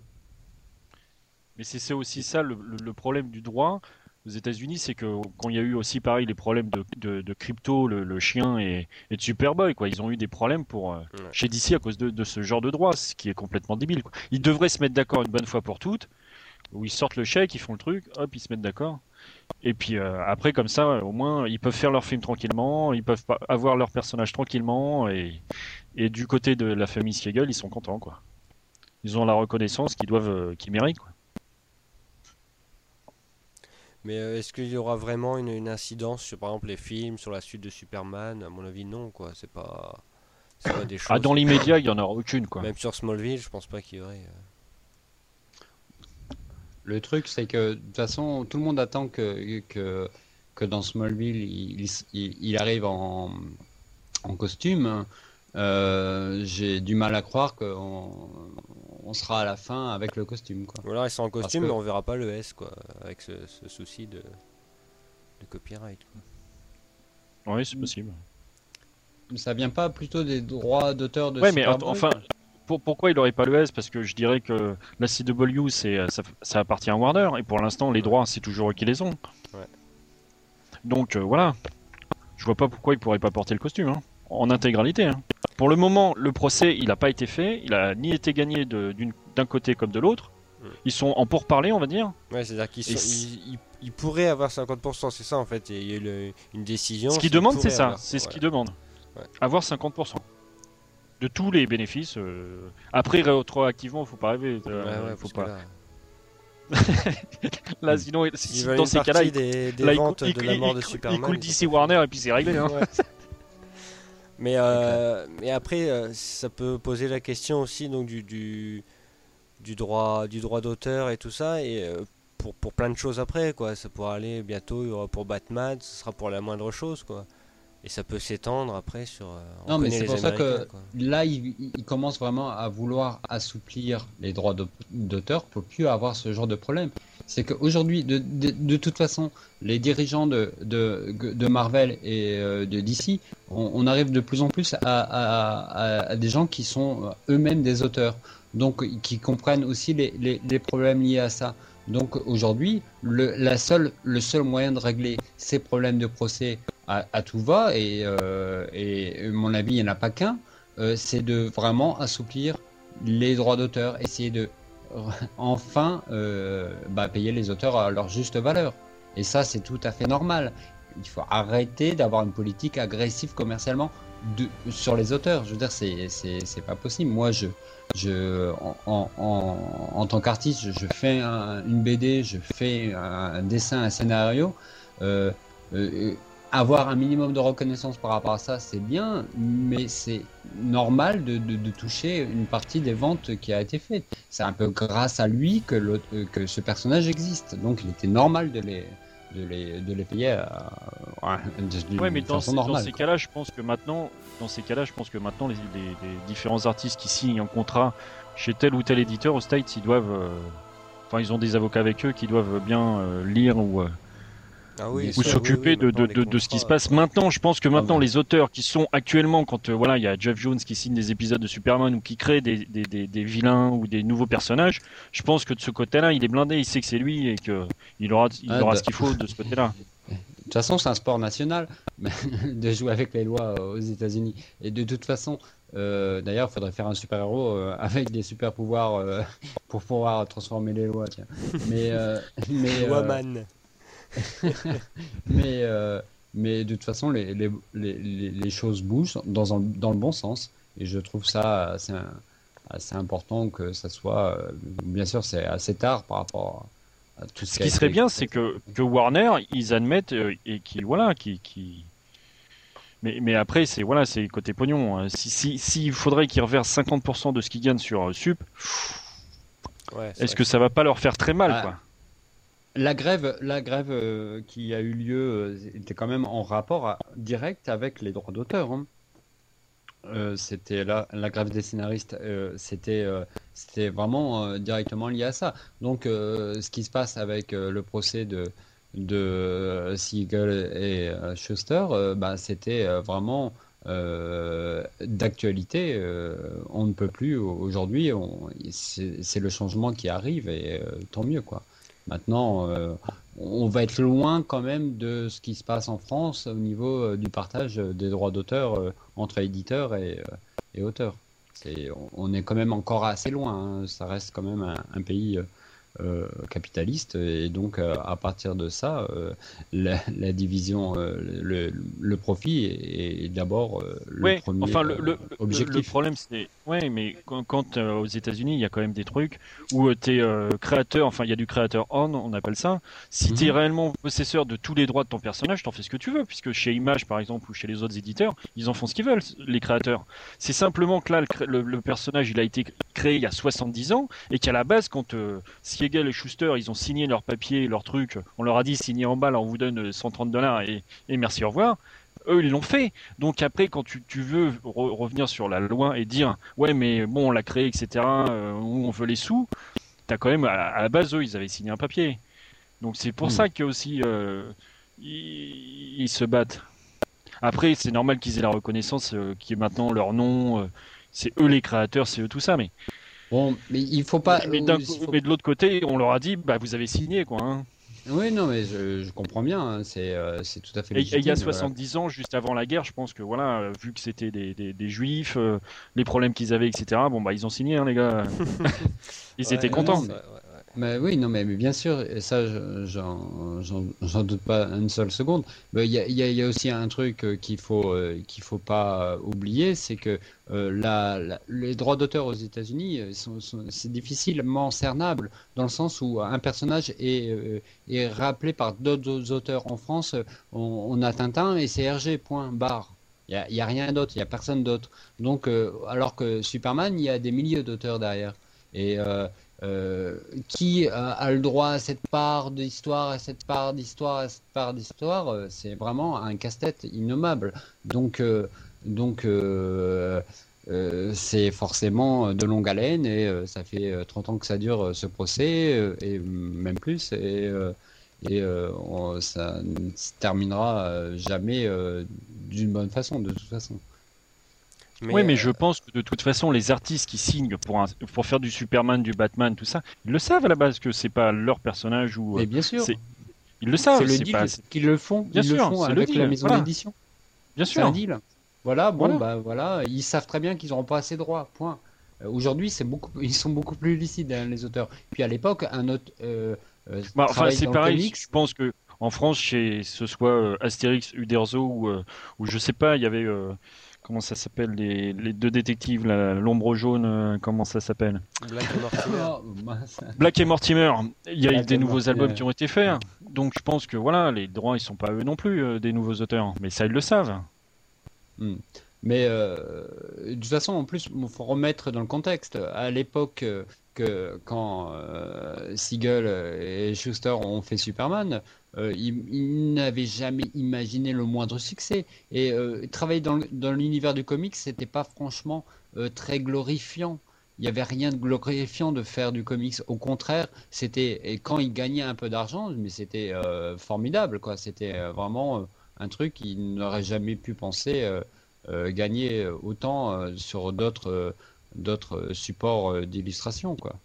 [SPEAKER 2] Mais c'est aussi ça le, problème du droit aux États-Unis, c'est que quand il y a eu aussi pareil les problèmes de, crypto, le, chien et, de Superboy, quoi, ils ont eu des problèmes pour euh, chez DC à cause de, ce genre de droit, ce qui est complètement débile. Ils devraient se mettre d'accord une bonne fois pour toutes, où ils sortent le chèque, ils font le truc, hop, ils se mettent d'accord. Et puis euh, après, comme ça, au moins, ils peuvent faire leur film tranquillement, ils peuvent avoir leur personnage tranquillement, et, et du côté de la famille Skegel, ils sont contents, quoi. Ils ont la reconnaissance qu'ils doivent, euh, qu'ils méritent, quoi.
[SPEAKER 1] Mais euh, est-ce qu'il y aura vraiment une, incidence sur, par exemple, les films, sur la suite de Superman? À mon avis, non, quoi. C'est pas,
[SPEAKER 2] pas des choses. Ah, dans l'immédiat, il y en aura aucune, quoi.
[SPEAKER 1] Même sur Smallville, je pense pas qu'il y aurait.
[SPEAKER 3] Le truc, c'est que de toute façon, tout le monde attend que, que, que dans Smallville, il, il, arrive en, en costume. Euh, j'ai du mal à croire qu'on on sera à la fin avec le costume. Quoi.
[SPEAKER 1] Voilà, ils sont en costume, mais on verra pas le S, quoi, avec ce, souci de, de copyright.
[SPEAKER 2] Oui, c'est possible.
[SPEAKER 3] Ça vient pas plutôt des droits d'auteur de
[SPEAKER 2] Ouais, mais enfin, pourquoi il n'aurait pas le S? Parce que je dirais que la CW, c'est, ça, appartient à Warner, et pour l'instant, les droits, c'est toujours eux qui les ont. Donc euh, voilà. Je vois pas pourquoi il pourrait pas porter le costume, hein, en intégralité. Hein. Pour le moment, le procès, il n'a pas été fait, il a ni été gagné d'un côté comme de l'autre. Ils sont en pourparlers, on va dire.
[SPEAKER 1] Ouais, c'est-à-dire qu'ils pourraient avoir 50%, c'est ça en fait. Il y a eu une décision.
[SPEAKER 2] Ce qu'ils demandent, c'est ça. C'est ce qu'ils demandent. Avoir 50% de tous les bénéfices. Euh. Après, rétroactivement, faut pas rêver. Euh, faut pas. Là... sinon, dans ces cas-là, il,
[SPEAKER 1] des, des ventes de la mort de Superman.
[SPEAKER 2] Il coule DC Warner et puis c'est réglé. Hein.
[SPEAKER 1] mais, euh, mais après, ça peut poser la question aussi donc du, du, du droit du droit d'auteur et tout ça et pour, pour plein de choses après quoi. Ça pourra aller bientôt il y aura pour Batman, ce sera pour la moindre chose quoi et ça peut s'étendre après sur. Euh,
[SPEAKER 3] non, mais c'est pour ça que là, il, commence vraiment à vouloir assouplir les droits d'auteur pour plus avoir ce genre de problème. C'est qu'aujourd'hui, de, de, toute façon, les dirigeants de, Marvel et euh, de DC, on, arrive de plus en plus à, des gens qui sont euh, eux-mêmes des auteurs, donc qui comprennent aussi les, les, problèmes liés à ça. Donc aujourd'hui, le, seul moyen de régler ces problèmes de procès à, tout va, et, euh, et mon avis, il n'y en a pas qu'un, c'est de vraiment assouplir les droits d'auteur, essayer de enfin euh, bah, payer les auteurs à leur juste valeur. Et ça, c'est tout à fait normal. Il faut arrêter d'avoir une politique agressive commercialement sur les auteurs. Je veux dire, c'est, pas possible. Moi, je, je, en, en, en tant qu'artiste, je, fais une BD, je fais un, dessin, un scénario. Euh, euh, avoir un minimum de reconnaissance par rapport à ça, c'est bien, mais c'est normal de, de, toucher une partie des ventes qui a été faite. C'est un peu grâce à lui que, euh, que ce personnage existe. Donc il était normal de les, de les, de les payer à,
[SPEAKER 2] ouais, mais dans, dans ces cas-là, je pense que maintenant, dans ces cas-là, je pense que maintenant les, les, différents artistes qui signent un contrat chez tel ou tel éditeur au States, ils doivent. euh, Enfin, ils ont des avocats avec eux qui doivent bien euh, lire ou, euh,
[SPEAKER 1] Ah oui,
[SPEAKER 2] ou s'occuper
[SPEAKER 1] oui, oui,
[SPEAKER 2] de, de,
[SPEAKER 1] maintenant,
[SPEAKER 2] de, ce qui se passe. Maintenant, je pense que maintenant,
[SPEAKER 3] ouais.
[SPEAKER 2] les auteurs qui sont actuellement, quand euh, voilà, il y a Jeff Jones qui signe des épisodes de Superman ou qui crée des, des, des, des vilains ou des nouveaux personnages, je pense que de ce côté-là, il est blindé, il sait que c'est lui et que il aura, il
[SPEAKER 3] Ah,
[SPEAKER 2] aura
[SPEAKER 3] de-
[SPEAKER 2] ce qu'il faut de ce côté-là.
[SPEAKER 3] De toute façon, c'est un sport national de jouer avec les lois aux États-Unis. Et de toute façon, euh, d'ailleurs, il faudrait faire un super-héros euh, avec des super-pouvoirs euh, pour pouvoir transformer les lois. Tiens. Mais, euh, mais, euh,
[SPEAKER 1] Woman.
[SPEAKER 3] mais, euh, mais de toute façon, les, les, les, les- choses bougent dans, un- dans le bon sens. Et je trouve ça assez, assez important que ça soit. euh, bien sûr, c'est assez tard par rapport à tout ce,
[SPEAKER 2] Ce qui serait
[SPEAKER 3] été-
[SPEAKER 2] bien, c'est que, que Warner, ils admettent euh, et qui voilà, qui, qui... Mais, mais après, c'est voilà, c'est côté pognon. hein. Si si s'il faudrait qu'ils reversent 50% de ce qu'ils gagnent sur euh, Sup,
[SPEAKER 1] Ouais,
[SPEAKER 2] est-ce que ça va pas leur faire très mal,
[SPEAKER 3] Ah,
[SPEAKER 2] quoi?
[SPEAKER 3] La grève, la grève euh, qui a eu lieu euh, était quand même en rapport direct avec les droits d'auteur. hein. Euh, c'était la, la grève des scénaristes, c'était vraiment directement lié à ça. Donc, ce qui se passe avec le procès de Siegel et Schuster, bah, c'était vraiment d'actualité. on ne peut plus aujourd'hui. C'est le changement qui arrive et tant mieux quoi. Maintenant, euh, on va être loin quand même de ce qui se passe en France au niveau euh, du partage des droits d'auteur euh, entre éditeurs et, auteurs. On- est quand même encore assez loin. hein. Ça reste quand même un pays euh, capitaliste et donc euh, à partir de ça, euh, la, la division, le, le profit est, est d'abord le
[SPEAKER 2] Ouais,
[SPEAKER 3] premier
[SPEAKER 2] enfin le,
[SPEAKER 3] objectif.
[SPEAKER 2] le problème c'est ouais mais quand, quand, aux États-Unis il y a quand même des trucs où tu es créateur enfin il y a du créateur on on appelle ça si tu es
[SPEAKER 3] Mhm.
[SPEAKER 2] réellement possesseur de tous les droits de ton personnage t'en fais ce que tu veux puisque chez Image par exemple ou chez les autres éditeurs ils en font ce qu'ils veulent les créateurs c'est simplement que là le, personnage il a été créé il y a 70 ans et qu'à la base quand euh, Siegel et Schuster ils ont signé leur papier leur truc on leur a dit signez en bas là on vous donne euh, 130 dollars et, et merci au revoir eux ils l'ont fait donc après, quand tu, tu veux re- revenir sur la loi et dire ouais mais bon on l'a créé etc. euh, où on veut les sous, t'as quand même à, à la base eux ils avaient signé un papier. Donc c'est pour
[SPEAKER 3] Mm.
[SPEAKER 2] ça que aussi euh, ils, ils se battent. Après c'est normal qu'ils aient la reconnaissance euh, qui est maintenant leur nom. euh, c'est eux les créateurs, c'est eux tout ça. Mais,
[SPEAKER 3] Bon, mais il faut pas.
[SPEAKER 2] mais, co-
[SPEAKER 3] faut-
[SPEAKER 2] mais de l'autre côté on leur a dit bah vous avez signé quoi. hein.
[SPEAKER 3] Oui, non, mais je, je comprends bien. hein, C'est euh, tout à fait
[SPEAKER 2] Et et il y a
[SPEAKER 3] légitime, voilà.
[SPEAKER 2] 70 ans, juste avant la guerre, je pense que voilà, euh, vu que c'était des, des, des juifs, euh, les problèmes qu'ils avaient, etc. Bon bah ils ont signé, hein, les gars. ils
[SPEAKER 1] Ouais,
[SPEAKER 2] étaient contents.
[SPEAKER 1] non, ouais.
[SPEAKER 3] Mais oui, non, mais, mais bien sûr, et ça, je- j'en doute pas une seule seconde. Il y a, aussi un truc euh, qu'il faut euh, qu'il faut pas euh, oublier, c'est que euh, les droits d'auteur aux États-Unis, sont, c'est difficilement cernable dans le sens où un personnage est, est rappelé par d'autres auteurs. En France, on, a Tintin et c'est Hergé, point, barre. Il y a, rien d'autre, il y a personne d'autre. Donc, alors que Superman, il y a des milliers d'auteurs derrière. Et euh, qui a, a le droit à cette part d'histoire, à cette part d'histoire, à cette part d'histoire, euh, c'est vraiment un casse-tête innommable. Donc, euh, donc euh, euh, c'est forcément de longue haleine et euh, ça fait euh, 30 ans que ça dure euh, ce procès euh, et même plus. Et, euh, euh, ça ne se terminera euh, jamais euh, d'une bonne façon, de toute façon.
[SPEAKER 2] Oui, mais
[SPEAKER 1] euh,
[SPEAKER 2] je pense que de toute façon, les artistes qui signent pour, un- pour faire du Superman, du Batman, tout ça, ils le savent à la base que c'est pas leur personnage ou.
[SPEAKER 3] Mais
[SPEAKER 2] euh,
[SPEAKER 3] bien sûr,
[SPEAKER 2] c'est- ils le savent.
[SPEAKER 3] c'est le
[SPEAKER 2] c'est
[SPEAKER 3] deal
[SPEAKER 2] pas-
[SPEAKER 3] qu'ils le font,
[SPEAKER 2] Bien
[SPEAKER 3] ils le
[SPEAKER 2] sûr,
[SPEAKER 3] font
[SPEAKER 2] c'est le
[SPEAKER 3] avec
[SPEAKER 2] deal,
[SPEAKER 3] la maison
[SPEAKER 2] voilà.
[SPEAKER 3] d'édition.
[SPEAKER 2] Bien
[SPEAKER 3] C'est un
[SPEAKER 2] sûr.
[SPEAKER 3] deal. Voilà, bon,
[SPEAKER 2] Voilà.
[SPEAKER 3] bah voilà, ils savent très bien qu'ils n'auront pas assez de droits. Point. Euh, Aujourd'hui, c'est beaucoup, ils sont beaucoup plus lucides hein, les auteurs. Puis à l'époque, un autre euh, euh,
[SPEAKER 2] Bah, enfin, c'est
[SPEAKER 3] le
[SPEAKER 2] pareil.
[SPEAKER 3] comics.
[SPEAKER 2] Je pense que en France, chez ce soit euh, Astérix, Uderzo ou, euh, ou je sais pas, il y avait euh, comment ça s'appelle les, les deux détectives, l'ombre jaune, euh, comment ça s'appelle
[SPEAKER 1] Black et Mortimer.
[SPEAKER 3] Oh.
[SPEAKER 2] Black et Mortimer. Il y a eu
[SPEAKER 3] Black
[SPEAKER 2] des nouveaux
[SPEAKER 3] Mortimer.
[SPEAKER 2] albums qui ont été faits. Donc je pense que voilà, les droits ils sont pas eux non plus euh, des nouveaux auteurs, mais ça ils le savent.
[SPEAKER 3] Mais euh, de toute façon, en plus, il faut remettre dans le contexte. À l'époque, que quand euh, Siegel et Schuster ont fait Superman, euh, ils n'avaient jamais imaginé le moindre succès. Et euh, travailler dans, l'univers du comics, c'était pas franchement euh, très glorifiant. il n'y avait rien de glorifiant de faire du comics. Au contraire, c'était et quand il gagnait un peu d'argent, mais c'était formidable, quoi. C'était vraiment un truc qu'il n'aurait jamais pu penser gagner autant sur d'autres d'autres supports d'illustration, quoi.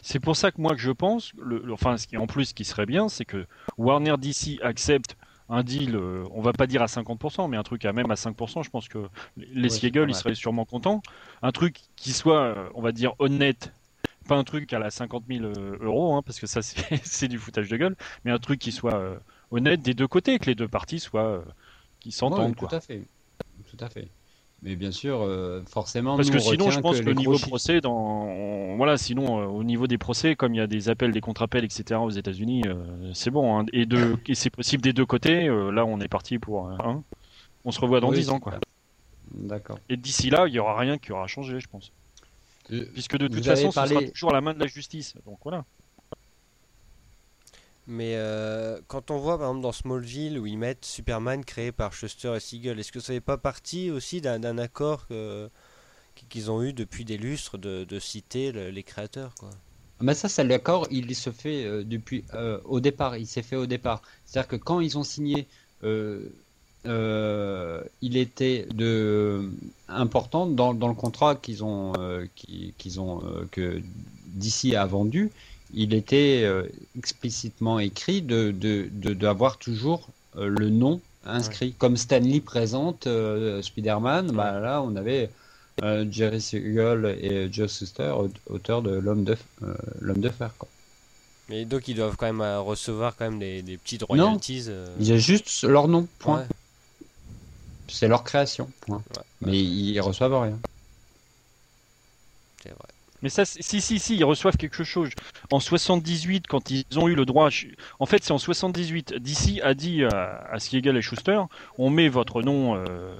[SPEAKER 2] C'est pour ça que moi que je pense, le, enfin, ce qui en plus ce qui serait bien, c'est que Warner DC accepte un deal, euh, on va pas dire à 50%, mais un truc à même à 5%, je pense que les Siegel, ils seraient sûrement contents. Un truc qui soit, euh, on va dire, honnête, pas un truc à la 50 000 euh, euros, hein, parce que ça c'est du foutage de gueule, mais un truc qui soit honnête des deux côtés, que les deux parties soient, qui s'entendent.
[SPEAKER 3] tout à fait, tout à fait. Mais bien sûr, euh, forcément.
[SPEAKER 2] Parce que sinon, je pense que, le niveau procès, dans, voilà, sinon euh, au niveau des procès, comme il y a des appels, des contre-appels, etc. aux États-Unis, euh, c'est bon. Hein. Et, de... et c'est possible des deux côtés. là, on est parti pour. un. on se revoit dans dix 10 ans, quoi.
[SPEAKER 3] D'accord.
[SPEAKER 2] Et d'ici là, il y aura rien qui aura changé, je pense. Puisque de toute façon, ce sera toujours à la main de la justice. Donc voilà.
[SPEAKER 1] Mais euh, quand on voit par exemple dans Smallville où ils mettent Superman créé par Shuster et Siegel, est-ce que ça n'est pas partie aussi d'un accord qu'ils ont eu depuis des lustres de, citer les créateurs quoi?
[SPEAKER 3] Mais ça, c'est l'accord, il se fait euh, depuis euh, au départ. Il s'est fait au départ. C'est-à-dire que quand ils ont signé, il était de important dans, dans le contrat qu'ils ont, qu'ils ont que DC a vendu il était euh, explicitement écrit de d'avoir toujours euh, le nom inscrit. Comme Stanley présente euh, Spider-Man, bah, là on avait Jerry Siegel et Joe Suster, auteurs de L'homme de, l'homme de fer. Quoi.
[SPEAKER 1] Mais donc ils doivent quand même recevoir quand même des, des petites royalties. Non,
[SPEAKER 3] il y a juste leur nom, point. C'est leur création, point. Mais ils reçoivent rien.
[SPEAKER 2] C'est vrai. Mais ça, si, si, si, ils reçoivent quelque chose. En 78, quand ils ont eu le droit. En fait, c'est en 78. DC a dit à, Siegel et Schuster on met votre nom, euh,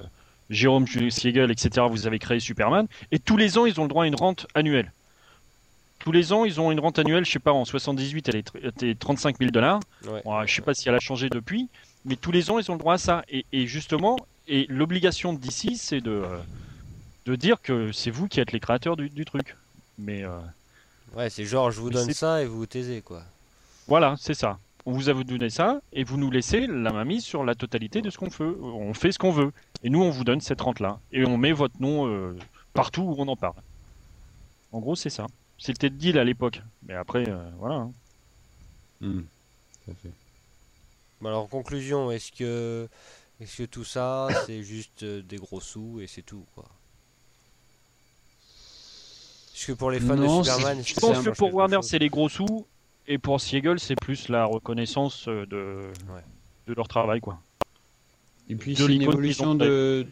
[SPEAKER 2] Jérôme Siegel, etc. Vous avez créé Superman. Et tous les ans, ils ont le droit à une rente annuelle. Tous les ans, ils ont une rente annuelle, je sais pas, en 78, elle était 35 000 dollars. Ouais, je sais pas si elle a changé depuis. Mais tous les ans, ils ont le droit à ça. Et, justement, et l'obligation de DC, c'est de, euh, de dire que c'est vous qui êtes les créateurs du truc. Mais. Euh,
[SPEAKER 1] ouais, c'est genre, je vous donne ça et vous vous taisez, quoi.
[SPEAKER 2] Voilà, c'est ça. On vous a donné ça et vous nous laissez la main mise sur la totalité de ce qu'on fait. On fait ce qu'on veut. Et nous, on vous donne cette rente-là. Et on met votre nom euh, partout où on en parle. En gros, c'est ça. C'était le deal à l'époque. Mais après, euh, voilà. Hein.
[SPEAKER 3] Hmm.
[SPEAKER 1] alors, en conclusion, est-ce que, est-ce que tout ça, c'est juste des gros sous et c'est tout, quoi? Parce que pour les fans de Superman,
[SPEAKER 2] je pense que pour Warner, c'est les gros sous, et pour Siegel, c'est plus la reconnaissance euh, de, de leur travail, quoi.
[SPEAKER 3] Et puis c'est une évolution de,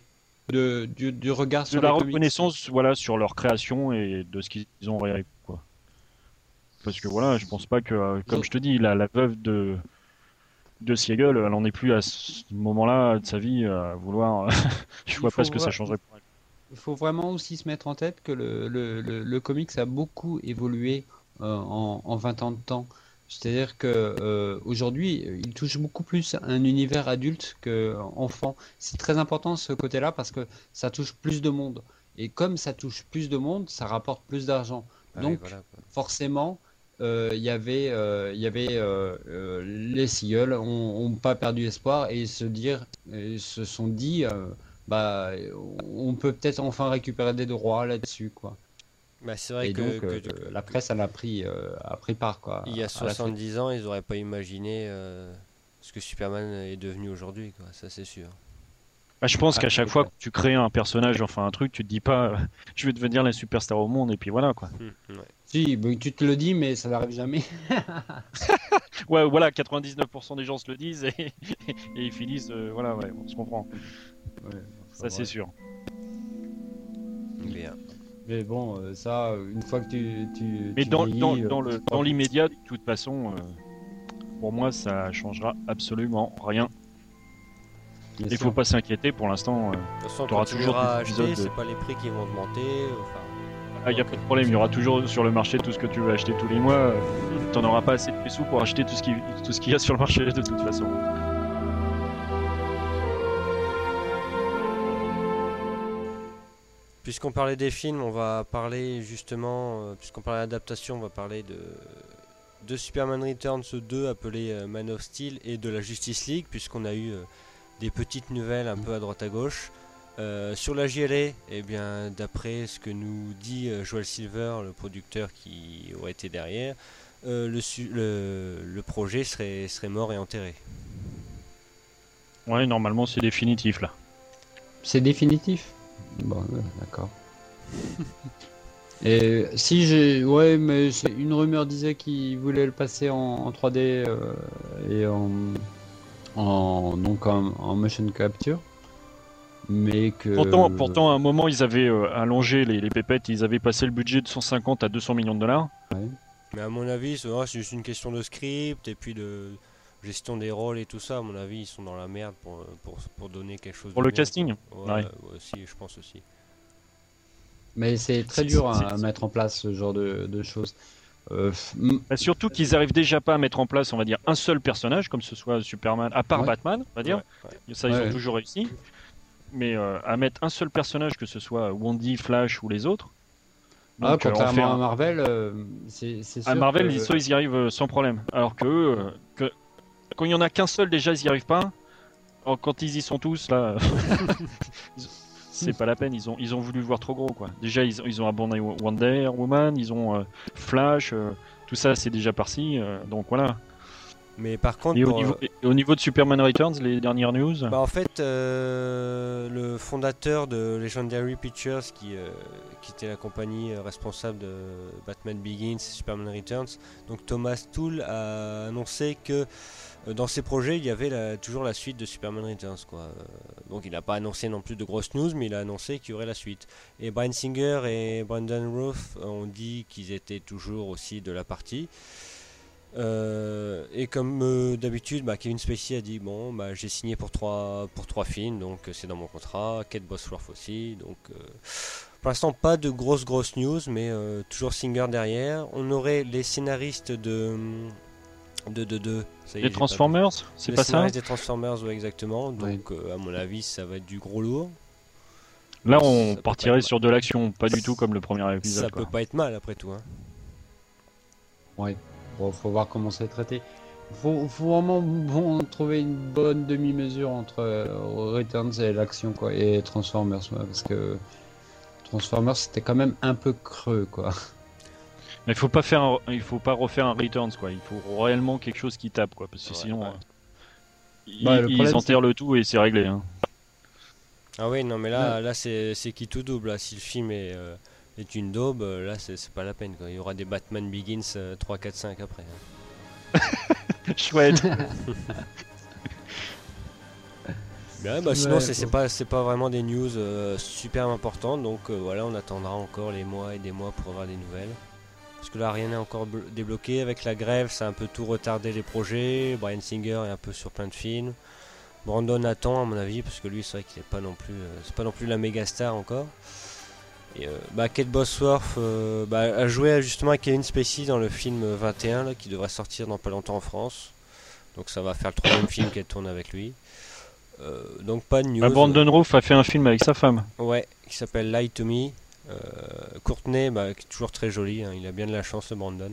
[SPEAKER 3] de, du, regard sur
[SPEAKER 2] de la reconnaissance, voilà, sur leur création et de ce qu'ils ont réalisé, quoi. Parce que voilà, je pense pas que, euh, comme je te dis, la, la veuve de de Siegel, elle en est plus à ce moment-là de sa vie à vouloir. je vois pas ce que ça changerait
[SPEAKER 3] il faut vraiment aussi se mettre en tête que le, le, le, comics a beaucoup évolué euh, en, en, 20 ans de temps. C'est-à-dire que euh, aujourd'hui, il touche beaucoup plus un univers adulte qu'enfant. C'est très important ce côté-là parce que ça touche plus de monde. Et comme ça touche plus de monde, ça rapporte plus d'argent. Donc, forcément, euh, il y avait, il y avait les Seagulls n'ont pas perdu espoir et se dire, se sont dit bah, on peut peut-être enfin récupérer des droits là-dessus, quoi.
[SPEAKER 1] Bah, c'est vrai
[SPEAKER 3] et
[SPEAKER 1] que,
[SPEAKER 3] donc, euh, la presse elle a pris, euh, a pris part, quoi.
[SPEAKER 1] Il y a 70 ans, ils n'auraient pas imaginé euh, ce que Superman est devenu aujourd'hui, quoi. Ça, c'est sûr.
[SPEAKER 2] Bah, je pense ah, qu'à chaque fois que tu crées un personnage, enfin un truc, tu te dis pas, je vais devenir la superstar au monde, et puis voilà, quoi. Hum,
[SPEAKER 3] si, tu te le dis, mais ça n'arrive jamais.
[SPEAKER 2] ouais, voilà, 99% des gens se le disent et, ils finissent, voilà, ouais, on se comprend. Ça c'est sûr.
[SPEAKER 3] Mais bon, euh, ça, une fois que tu. tu
[SPEAKER 2] Mais dans, dans,
[SPEAKER 3] euh,
[SPEAKER 2] dans, le, dans l'immédiat, de toute façon, euh, pour moi, ça changera absolument rien. Il faut pas s'inquiéter pour l'instant.
[SPEAKER 1] tu auras toujours acheter, c'est pas les prix qui vont augmenter.
[SPEAKER 2] Il n'y a pas de problème, il y aura toujours sur le marché tout ce que tu veux acheter tous les mois. Tu n'en auras pas assez de sous pour acheter tout ce qu'il tout ce qu'il y a sur le marché de toute façon.
[SPEAKER 1] Puisqu'on parlait des films, on va parler justement, euh, puisqu'on parlait d'adaptation, on va parler de, de Superman Returns 2 appelé euh, Man of Steel et de la Justice League, puisqu'on a eu euh, des petites nouvelles un peu à droite à gauche. Euh, sur la JLA, eh bien, d'après ce que nous dit euh, Joel Silver, le producteur qui aurait été derrière, euh, le, su- le, le projet serait, serait mort et enterré.
[SPEAKER 2] Ouais, normalement c'est définitif là.
[SPEAKER 3] C'est définitif? Bon, ouais, d'accord. Et si j'ai. Ouais, mais une rumeur disait qu'il voulait le passer en, en 3D euh, et en. en donc en, en motion capture. Mais que.
[SPEAKER 2] Pourtant, pourtant, à un moment, ils avaient euh, allongé les, les pépettes, ils avaient passé le budget de 150 à 200 millions de dollars.
[SPEAKER 1] Mais à mon avis, ouais, c'est juste une question de script et puis de gestion des rôles et tout ça. À mon avis, ils sont dans la merde pour, pour, pour donner quelque chose
[SPEAKER 2] Pour
[SPEAKER 1] de
[SPEAKER 2] le
[SPEAKER 1] bien,
[SPEAKER 2] casting. Ouais.
[SPEAKER 1] Ouais, aussi, je pense aussi.
[SPEAKER 3] Mais c'est très dur à, mettre en place ce genre de, de choses. Euh,
[SPEAKER 2] Bah, surtout qu'ils arrivent déjà pas à mettre en place, on va dire, un seul personnage, comme ce soit Superman, à part
[SPEAKER 3] Ouais.
[SPEAKER 2] Batman, on va dire.
[SPEAKER 1] Ouais, ouais.
[SPEAKER 2] Ça, ils
[SPEAKER 3] Ouais,
[SPEAKER 2] ont toujours réussi. Mais euh, à mettre un seul personnage, que ce soit Wondy, Flash ou les autres.
[SPEAKER 3] ah,
[SPEAKER 2] Donc, euh, en
[SPEAKER 3] contrairement à Marvel, euh, c'est sûr.
[SPEAKER 2] À Marvel,
[SPEAKER 3] que-
[SPEAKER 2] ils, soit ils y arrivent sans problème. Alors que, eux, euh, que quand il y en a qu'un seul, déjà, ils y arrivent pas. Alors, quand ils y sont tous, là, c'est pas la peine. Ils ont, ils ont voulu voir trop gros, quoi. Déjà, ils, ont- ils ont abandonné Wonder Woman, ils ont euh, Flash, euh, tout ça, c'est déjà par-ci. euh, donc voilà.
[SPEAKER 1] Mais par contre,
[SPEAKER 2] Et au, niveau,
[SPEAKER 1] euh,
[SPEAKER 2] et au niveau de Superman Returns, les dernières news.
[SPEAKER 1] bah, en fait, euh, le fondateur de Legendary Pictures, qui, euh, qui était la compagnie responsable de Batman Begins et Superman Returns, donc Thomas Toole a annoncé que euh, dans ses projets, il y avait toujours la suite de Superman Returns. Quoi. Euh, Donc il n'a pas annoncé non plus de grosses news, mais il a annoncé qu'il y aurait la suite. Et Brian Singer et Brandon Roth ont dit qu'ils étaient toujours aussi de la partie. Euh, et comme euh, d'habitude, bah, Kevin Spacey a dit bon, bah, j'ai signé pour trois films, donc euh, c'est dans mon contrat. Kate Bosworth aussi, donc euh, pour l'instant pas de grosses grosses news, mais euh, toujours Singer derrière. On aurait les scénaristes de de de, de ça y est,
[SPEAKER 2] Les Transformers,
[SPEAKER 1] pas-
[SPEAKER 2] c'est pas ça
[SPEAKER 1] des Transformers, ouais, exactement.
[SPEAKER 3] Ouais.
[SPEAKER 1] Donc euh, à mon avis, ça va être du gros lourd.
[SPEAKER 2] Là,
[SPEAKER 1] Ça
[SPEAKER 2] on
[SPEAKER 1] peut
[SPEAKER 2] partirait sur de l'action, pas du tout comme le premier
[SPEAKER 1] Ça
[SPEAKER 2] épisode.
[SPEAKER 1] peut
[SPEAKER 2] quoi.
[SPEAKER 1] pas être mal après tout. Hein.
[SPEAKER 3] Bon, faut voir comment c'est traité. Faut, faut vraiment bon, trouver une bonne demi-mesure entre euh, Returns et l'action, quoi, et Transformers, ouais, parce que Transformers c'était quand même un peu creux, quoi.
[SPEAKER 2] Mais il faut pas faire, un- il faut pas refaire un Returns quoi. Il faut réellement quelque chose qui tape quoi, parce que
[SPEAKER 1] Ouais,
[SPEAKER 2] sinon
[SPEAKER 1] ouais.
[SPEAKER 2] euh, ils,
[SPEAKER 3] le
[SPEAKER 2] ils enterrent le tout et c'est réglé. Hein.
[SPEAKER 1] Ah oui, non, mais là, là c'est c'est qui tout double. Là. Si le film est, euh, est une daube, euh, là, c'est c'est pas la peine. Quoi. Il y aura des Batman Begins euh, 3, 4, 5 après. hein.
[SPEAKER 2] Chouette.
[SPEAKER 1] Bien, bah, sinon,
[SPEAKER 3] Ouais,
[SPEAKER 1] c'est pas, c'est pas vraiment des news euh, super importantes. Donc euh, voilà, on attendra encore les mois et des mois pour avoir des nouvelles. Parce que là, rien n'est encore blo- débloqué. Avec la grève, ça a un peu tout retardé les projets. Brian Singer est un peu sur plein de films. Brandon attend, à mon avis, parce que lui, c'est vrai qu'il est pas non plus, euh, c'est pas non plus la méga star encore. Et euh, bah, Kate Bosworth euh, bah, a joué justement avec Kevin Spacey dans le film 21 là, qui devrait sortir dans pas longtemps en France. Donc ça va faire le troisième film qu'elle tourne avec lui. Donc pas de news.
[SPEAKER 2] Bah, Brandon Roof a fait un film avec sa femme.
[SPEAKER 1] Ouais, qui s'appelle Lie to Me. Euh, Courtney, bah, qui est toujours très joli, hein, il a bien de la chance, ce Brandon.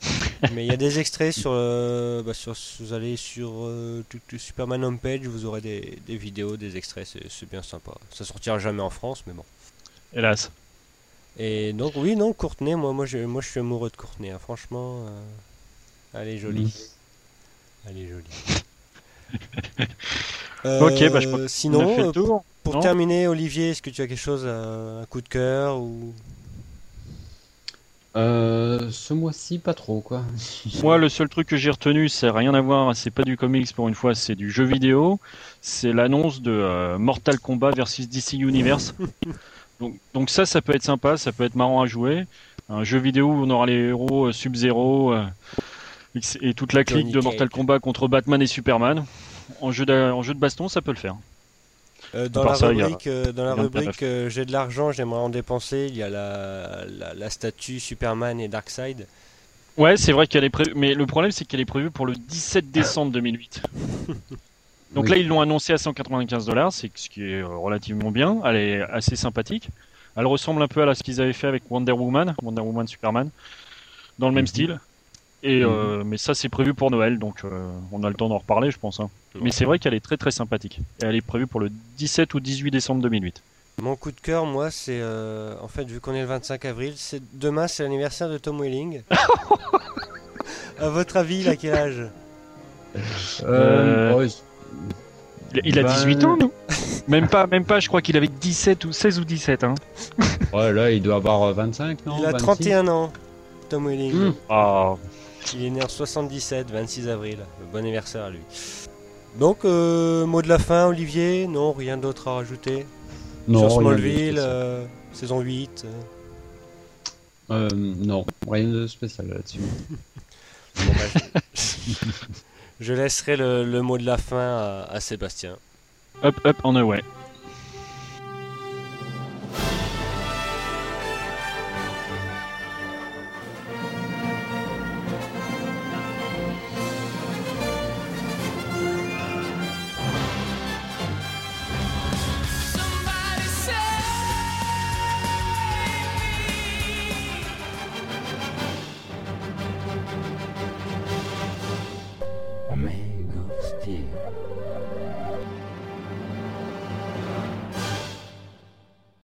[SPEAKER 1] Mais il y a des extraits sur. euh, bah, sur vous allez sur euh, Superman Homepage, vous aurez des, des vidéos, des extraits, c'est bien sympa. Ça sortira jamais en France, mais bon.
[SPEAKER 2] Hélas.
[SPEAKER 1] Et donc, oui, non, Courtney, moi, moi, je, moi je suis amoureux de Courtney, hein, franchement. euh, elle est jolie. Elle est jolie.
[SPEAKER 2] Ok, bah, je
[SPEAKER 1] Euh,
[SPEAKER 2] On
[SPEAKER 1] sinon,
[SPEAKER 2] a fait
[SPEAKER 1] euh,
[SPEAKER 2] le tour.
[SPEAKER 1] Pour
[SPEAKER 2] Non
[SPEAKER 1] terminer, Olivier, est-ce que tu as quelque chose, euh, un coup de cœur ou?
[SPEAKER 3] Euh, ce mois-ci, pas trop, quoi.
[SPEAKER 2] Moi, le seul truc que j'ai retenu, c'est rien à voir, c'est pas du comics pour une fois, c'est du jeu vidéo. C'est l'annonce de euh, Mortal Kombat versus DC Universe. donc, donc ça, ça peut être sympa, ça peut être marrant à jouer. Un jeu vidéo où on aura les héros euh, Sub-Zero euh, et- toute la clique
[SPEAKER 1] Johnny
[SPEAKER 2] de Mortal. Kombat contre Batman et Superman. En jeu, d'a- en jeu de baston, ça peut le faire.
[SPEAKER 1] Euh, dans, la
[SPEAKER 2] ça, a
[SPEAKER 1] euh, dans la rubrique euh, j'ai de l'argent, j'aimerais en dépenser, il y a la, la, la statue Superman et Darkseid.
[SPEAKER 2] Ouais, c'est vrai qu'elle est prévue, mais le problème c'est qu'elle est prévue pour le 17 décembre 2008. Donc
[SPEAKER 3] Oui.
[SPEAKER 2] là, ils l'ont annoncé à 195 dollars, ce qui est relativement bien. Elle est assez sympathique. Elle ressemble un peu à ce qu'ils avaient fait avec Wonder Woman, Wonder Woman Superman, dans le même
[SPEAKER 3] Mhm.
[SPEAKER 2] style. Et euh, mais ça c'est prévu pour Noël, donc euh, on a le temps d'en reparler, je pense. hein. Mais c'est vrai qu'elle est très très sympathique. Et elle est prévue pour le 17 ou 18 décembre 2008.
[SPEAKER 1] Mon coup de cœur, moi, c'est euh, en fait, vu qu'on est le 25 avril, c'est demain, c'est l'anniversaire de Tom Welling. à votre avis, il a quel âge?
[SPEAKER 2] Euh,
[SPEAKER 3] ouais,
[SPEAKER 2] Il, il a
[SPEAKER 3] Ben,
[SPEAKER 2] 18 ans, non Même pas, même pas. Je crois qu'il avait 17 ou 16 ou 17. Hein.
[SPEAKER 3] ouais, là, il doit avoir euh, 25, non?
[SPEAKER 1] Il a
[SPEAKER 3] 26?
[SPEAKER 1] 31 ans, Tom Welling.
[SPEAKER 3] Hmm.
[SPEAKER 2] Ah,
[SPEAKER 1] Il est né en 77, 26 avril. Bon anniversaire à lui. Donc, euh, mot de la fin, Olivier? Non, rien d'autre à rajouter?
[SPEAKER 3] Non,
[SPEAKER 1] Sur Smallville, euh, saison 8. euh.
[SPEAKER 3] Euh, non, rien de spécial là-dessus.
[SPEAKER 1] Bon, bah, je... je laisserai le, le mot de la fin à, à Sébastien.
[SPEAKER 2] up, up, on away.
[SPEAKER 4] Somebody